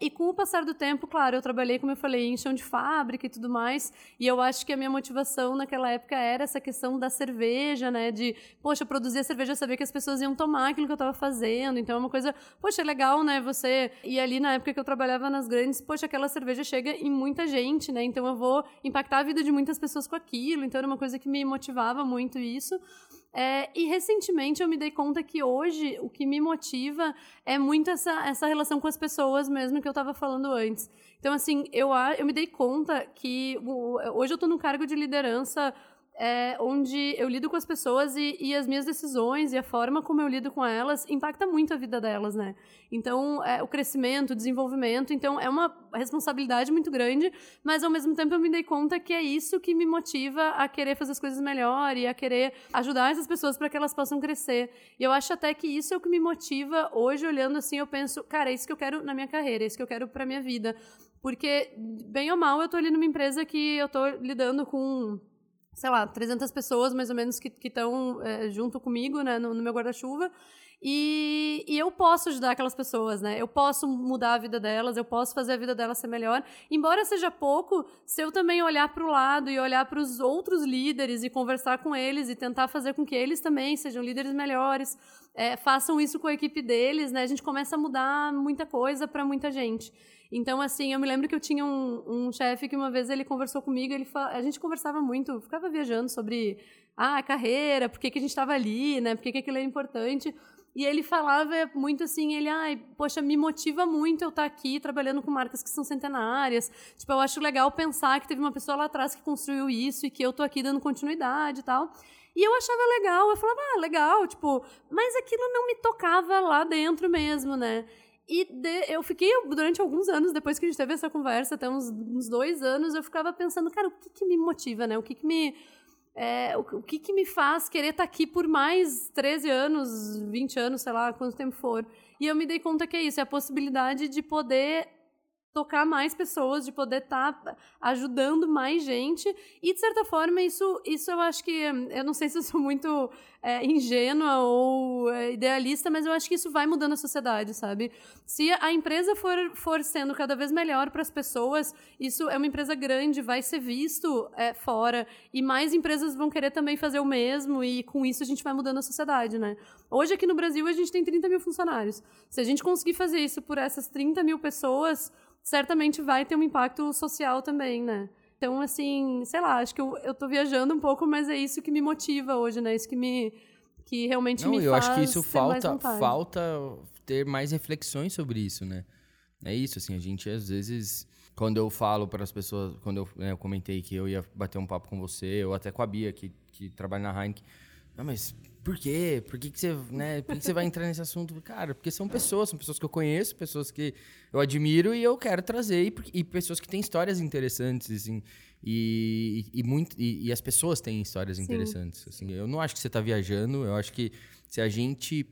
E com o passar do tempo, claro, eu trabalhei, como eu falei, em chão de fábrica e tudo mais. E eu acho que a minha motivação naquela época era essa questão da cerveja, né? De, poxa, produzir a cerveja, saber que as pessoas iam tomar aquilo que eu estava fazendo. Então é uma coisa, poxa, é legal, né? Você. E ali na época que eu trabalhava nas grandes, poxa, aquela cerveja chega em muita gente, né? Então eu vou impactar a vida de muitas pessoas com aquilo. Então era uma coisa que me motivava muito isso. É, e recentemente eu me dei conta que hoje o que me motiva é muito essa, essa relação com as pessoas mesmo que eu estava falando antes. Então, assim, eu, eu me dei conta que hoje eu estou num cargo de liderança é, onde eu lido com as pessoas e, e, as minhas decisões e a forma como eu lido com elas impacta muito a vida delas, né? Então, é, o crescimento, o desenvolvimento, então é uma responsabilidade muito grande, mas ao mesmo tempo eu me dei conta que é isso que me motiva a querer fazer as coisas melhor e a querer ajudar essas pessoas para que elas possam crescer. E eu acho até que isso é o que me motiva hoje, olhando assim, eu penso, cara, é isso que eu quero na minha carreira, é isso que eu quero para minha vida. Porque, bem ou mal, eu tô ali numa empresa que eu tô lidando com sei lá, 300 pessoas mais ou menos que estão é, junto comigo, né, no, no meu guarda-chuva. E, e, eu posso ajudar aquelas pessoas, né? Eu posso mudar a vida delas, eu posso fazer a vida delas ser melhor. Embora seja pouco, se eu também olhar para o lado e olhar para os outros líderes e conversar com eles e tentar fazer com que eles também sejam líderes melhores, é, façam isso com a equipe deles, né? A gente começa a mudar muita coisa para muita gente. Então, assim, eu me lembro que eu tinha um, um chefe que uma vez ele conversou comigo, ele a gente conversava muito, ficava viajando sobre ah, a carreira, por que, que a gente estava ali, né? Por que, que aquilo é importante. E ele falava muito assim, ele, ai, poxa, me motiva muito eu estar tá aqui trabalhando com marcas que são centenárias. Tipo, eu acho legal pensar que teve uma pessoa lá atrás que construiu isso e que eu tô aqui dando continuidade e tal. E eu achava legal, eu falava, ah, legal, tipo, mas aquilo não me tocava lá dentro mesmo, né? E de, eu fiquei, durante alguns anos, depois que a gente teve essa conversa, até uns, uns dois anos, eu ficava pensando, cara, o que, que me motiva, né? O que, que me. É, o, o, que, que me faz querer estar tá aqui por mais 13 anos, 20 anos, sei lá, quanto tempo for. E eu me dei conta que é isso, é a possibilidade de poder tocar mais pessoas, de poder estar tá ajudando mais gente. E, de certa forma, isso, isso eu acho que. Eu não sei se eu sou muito é, ingênua ou é, idealista, mas eu acho que isso vai mudando a sociedade, sabe? Se a empresa for, for sendo cada vez melhor para as pessoas, isso é uma empresa grande, vai ser visto é, fora. E mais empresas vão querer também fazer o mesmo, e com isso a gente vai mudando a sociedade, né? Hoje, aqui no Brasil, a gente tem 30 mil funcionários. Se a gente conseguir fazer isso por essas 30 mil pessoas certamente vai ter um impacto social também, né? Então, assim, sei lá, acho que eu, eu tô viajando um pouco, mas é isso que me motiva hoje, né? Isso que me que realmente Não, me eu acho que isso falta falta ter mais reflexões sobre isso, né? É isso, assim, a gente às vezes quando eu falo para as pessoas, quando eu, né, eu, comentei que eu ia bater um papo com você, ou até com a Bia, que, que trabalha na Heineken, não, mas por quê? Por que, que você, né? Por que você vai entrar nesse assunto? Cara, porque são pessoas, são pessoas que eu conheço, pessoas que eu admiro e eu quero trazer, e, e pessoas que têm histórias interessantes, assim, e, e, muito, e, e as pessoas têm histórias Sim. interessantes. Assim, eu não acho que você está viajando, eu acho que se a gente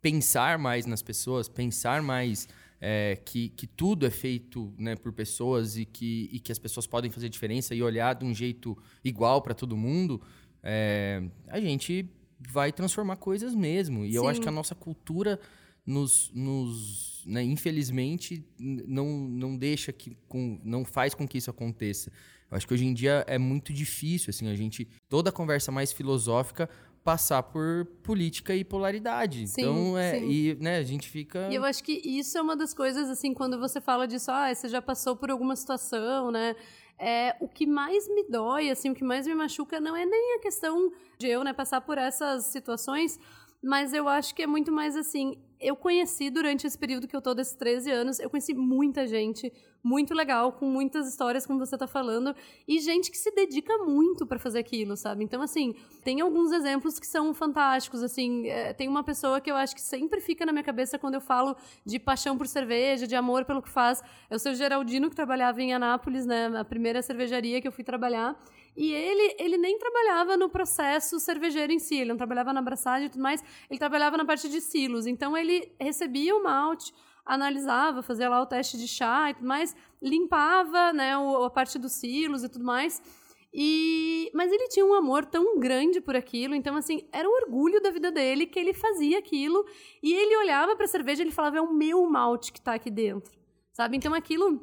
pensar mais nas pessoas, pensar mais é, que, que tudo é feito né, por pessoas e que, e que as pessoas podem fazer diferença e olhar de um jeito igual para todo mundo, é, a gente vai transformar coisas mesmo. E Sim. eu acho que a nossa cultura nos, nos né, infelizmente não, não deixa que com, não faz com que isso aconteça. Eu acho que hoje em dia é muito difícil assim a gente toda a conversa mais filosófica passar por política e polaridade. Sim, então é sim. e né, a gente fica E eu acho que isso é uma das coisas assim quando você fala disso, ah, você já passou por alguma situação, né? É, o que mais me dói, assim, o que mais me machuca não é nem a questão de eu, né, passar por essas situações, mas eu acho que é muito mais assim, eu conheci durante esse período que eu tô desses 13 anos, eu conheci muita gente muito legal, com muitas histórias, como você tá falando, e gente que se dedica muito para fazer aquilo, sabe? Então, assim, tem alguns exemplos que são fantásticos, assim, é, tem uma pessoa que eu acho que sempre fica na minha cabeça quando eu falo de paixão por cerveja, de amor pelo que faz. É o seu Geraldino, que trabalhava em Anápolis, né, a primeira cervejaria que eu fui trabalhar, e ele, ele nem trabalhava no processo cervejeiro em si, ele não trabalhava na abraçagem e tudo mais, ele trabalhava na parte de silos. Então ele recebia o malte, analisava, fazia lá o teste de chá e tudo mais, limpava né, a parte dos silos e tudo mais. E mas ele tinha um amor tão grande por aquilo, então assim, era o orgulho da vida dele que ele fazia aquilo e ele olhava para a cerveja e ele falava é o meu malte que está aqui dentro. Sabe? Então aquilo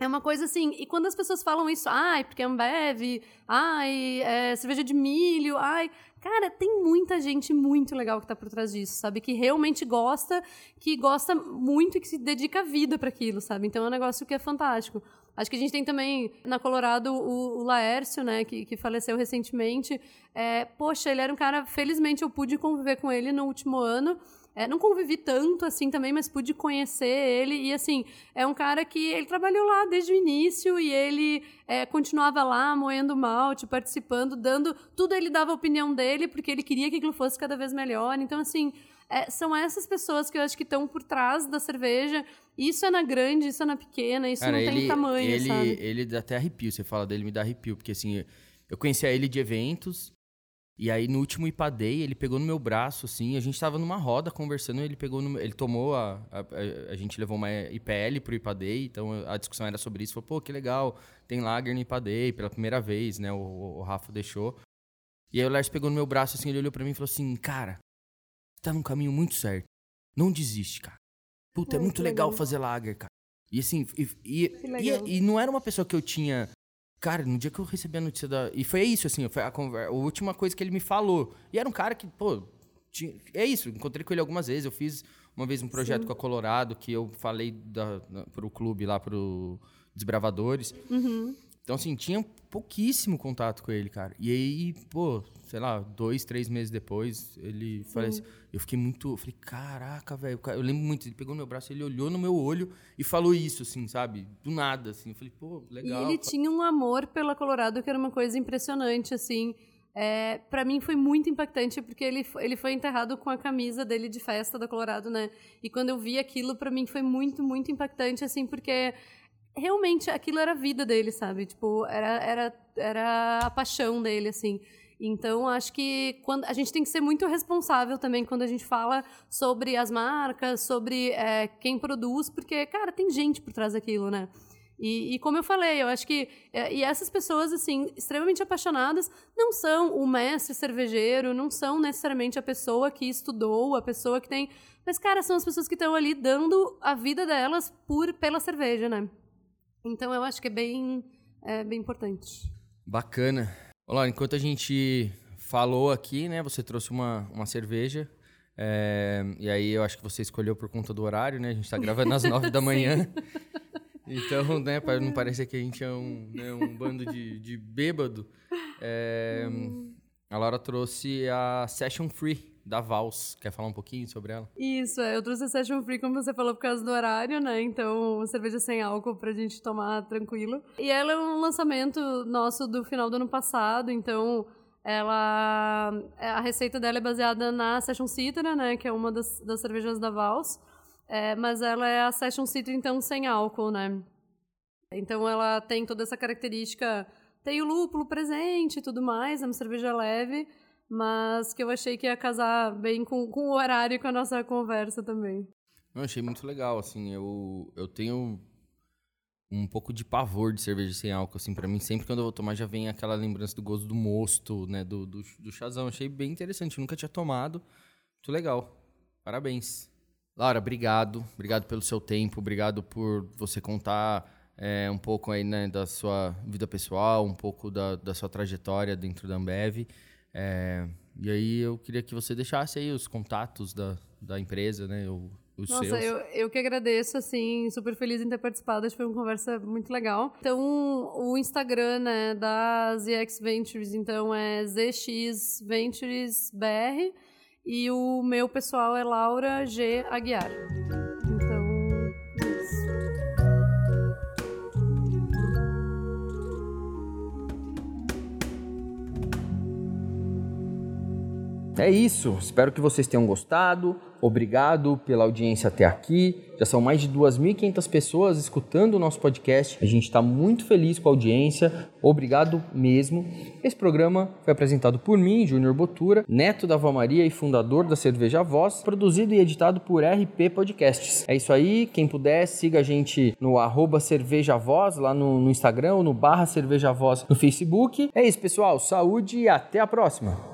é uma coisa assim, e quando as pessoas falam isso, ai, porque é Ambev, ai, é cerveja de milho, ai. Cara, tem muita gente muito legal que tá por trás disso, sabe? Que realmente gosta, que gosta muito e que se dedica a vida para aquilo, sabe? Então é um negócio que é fantástico. Acho que a gente tem também na Colorado o, Laércio, né, que, que faleceu recentemente. É, poxa, ele era um cara, felizmente eu pude conviver com ele no último ano. É, não convivi tanto assim também, mas pude conhecer ele. E assim, é um cara que ele trabalhou lá desde o início e ele é, continuava lá moendo malte, participando, dando. Tudo ele dava a opinião dele, porque ele queria que aquilo fosse cada vez melhor. Então, assim, é, são essas pessoas que eu acho que estão por trás da cerveja. Isso é na grande, isso é na pequena, isso Cara, não ele, tem tamanho, ele, sabe? Ele dá até arrepio, você fala dele, me dá arrepio, porque assim, eu conhecia ele de eventos, e aí, no último IPADEI, ele pegou no meu braço, assim, a gente tava numa roda conversando, ele pegou no, ele tomou a, a, a, gente levou uma IPL pro IPADEI, então a discussão era sobre isso, falou, pô, que legal, tem lager no IPADEI, pela primeira vez, né, o, o Rafa deixou. E aí o Lars pegou no meu braço, assim, ele olhou para mim e falou assim, cara, você tá num caminho muito certo, não desiste, cara. Puta, é, é muito legal, legal fazer lager, cara. E assim, e, e, e, e, não era uma pessoa que eu tinha Cara, no dia que eu recebi a notícia da. E foi isso, assim, foi a, conver... a última coisa que ele me falou. E era um cara que, pô, tinha... é isso, encontrei com ele algumas vezes. Eu fiz uma vez um projeto Sim. com a Colorado, que eu falei da... pro clube lá, pro Desbravadores. Uhum. Então, assim, tinha pouquíssimo contato com ele, cara. E aí, pô, sei lá, dois, três meses depois, ele falece. Eu fiquei muito. Eu falei, caraca, velho. Eu lembro muito, ele pegou meu braço, ele olhou no meu olho e falou isso, assim, sabe? Do nada, assim. Eu falei, pô, legal. E ele tinha um amor pela Colorado que era uma coisa impressionante, assim. É, para mim foi muito impactante porque ele, ele foi enterrado com a camisa dele de festa da Colorado, né? E quando eu vi aquilo, para mim foi muito, muito impactante, assim, porque realmente aquilo era a vida dele, sabe? Tipo, era, era, era a paixão dele, assim. Então, acho que quando a gente tem que ser muito responsável também quando a gente fala sobre as marcas, sobre é, quem produz, porque, cara, tem gente por trás daquilo, né? E, e, como eu falei, eu acho que. É, e essas pessoas, assim, extremamente apaixonadas, não são o mestre cervejeiro, não são necessariamente a pessoa que estudou, a pessoa que tem. Mas, cara, são as pessoas que estão ali dando a vida delas por, pela cerveja, né? Então eu acho que é bem, é, bem importante. Bacana. Olá, enquanto a gente falou aqui, né, você trouxe uma, uma cerveja. É, e aí eu acho que você escolheu por conta do horário, né? A gente está gravando às nove da (laughs) manhã. Então, né, para não parecer que a gente é um, né, um bando de, de bêbado, é, a Laura trouxe a Session Free da Vals. Quer falar um pouquinho sobre ela? Isso, é, eu trouxe a Session Free, como você falou, por causa do horário, né? Então, cerveja sem álcool pra gente tomar tranquilo. E ela é um lançamento nosso do final do ano passado, então ela a receita dela é baseada na Session Citra, né, que é uma das, das cervejas da Vals, é, mas ela é a Session Citra então sem álcool, né? Então ela tem toda essa característica, tem o lúpulo presente e tudo mais, é uma cerveja leve, mas que eu achei que ia casar bem com, com o horário e com a nossa conversa também. Eu achei muito legal, assim, eu, eu tenho um pouco de pavor de cerveja sem álcool, assim, para mim sempre quando eu vou tomar já vem aquela lembrança do gosto do mosto, né, do, do, do chazão, achei bem interessante, nunca tinha tomado, muito legal, parabéns. Laura, obrigado, obrigado pelo seu tempo, obrigado por você contar é, um pouco aí, né, da sua vida pessoal, um pouco da, da sua trajetória dentro da Ambev, é, e aí eu queria que você deixasse aí os contatos da, da empresa, né? O, os Nossa, seus. Eu, eu que agradeço, assim, super feliz em ter participado, acho que foi uma conversa muito legal. Então, o Instagram, né, da ZX Ventures, então é ZX Ventures BR, e o meu pessoal é Laura G. Aguiar. É isso, espero que vocês tenham gostado. Obrigado pela audiência até aqui. Já são mais de 2.500 pessoas escutando o nosso podcast. A gente está muito feliz com a audiência. Obrigado mesmo. Esse programa foi apresentado por mim, Júnior Botura, neto da Vó Maria e fundador da Cerveja Voz, produzido e editado por RP Podcasts. É isso aí. Quem puder, siga a gente no arroba Cerveja Voz, lá no, no Instagram ou no barra Cerveja Voz no Facebook. É isso, pessoal. Saúde e até a próxima.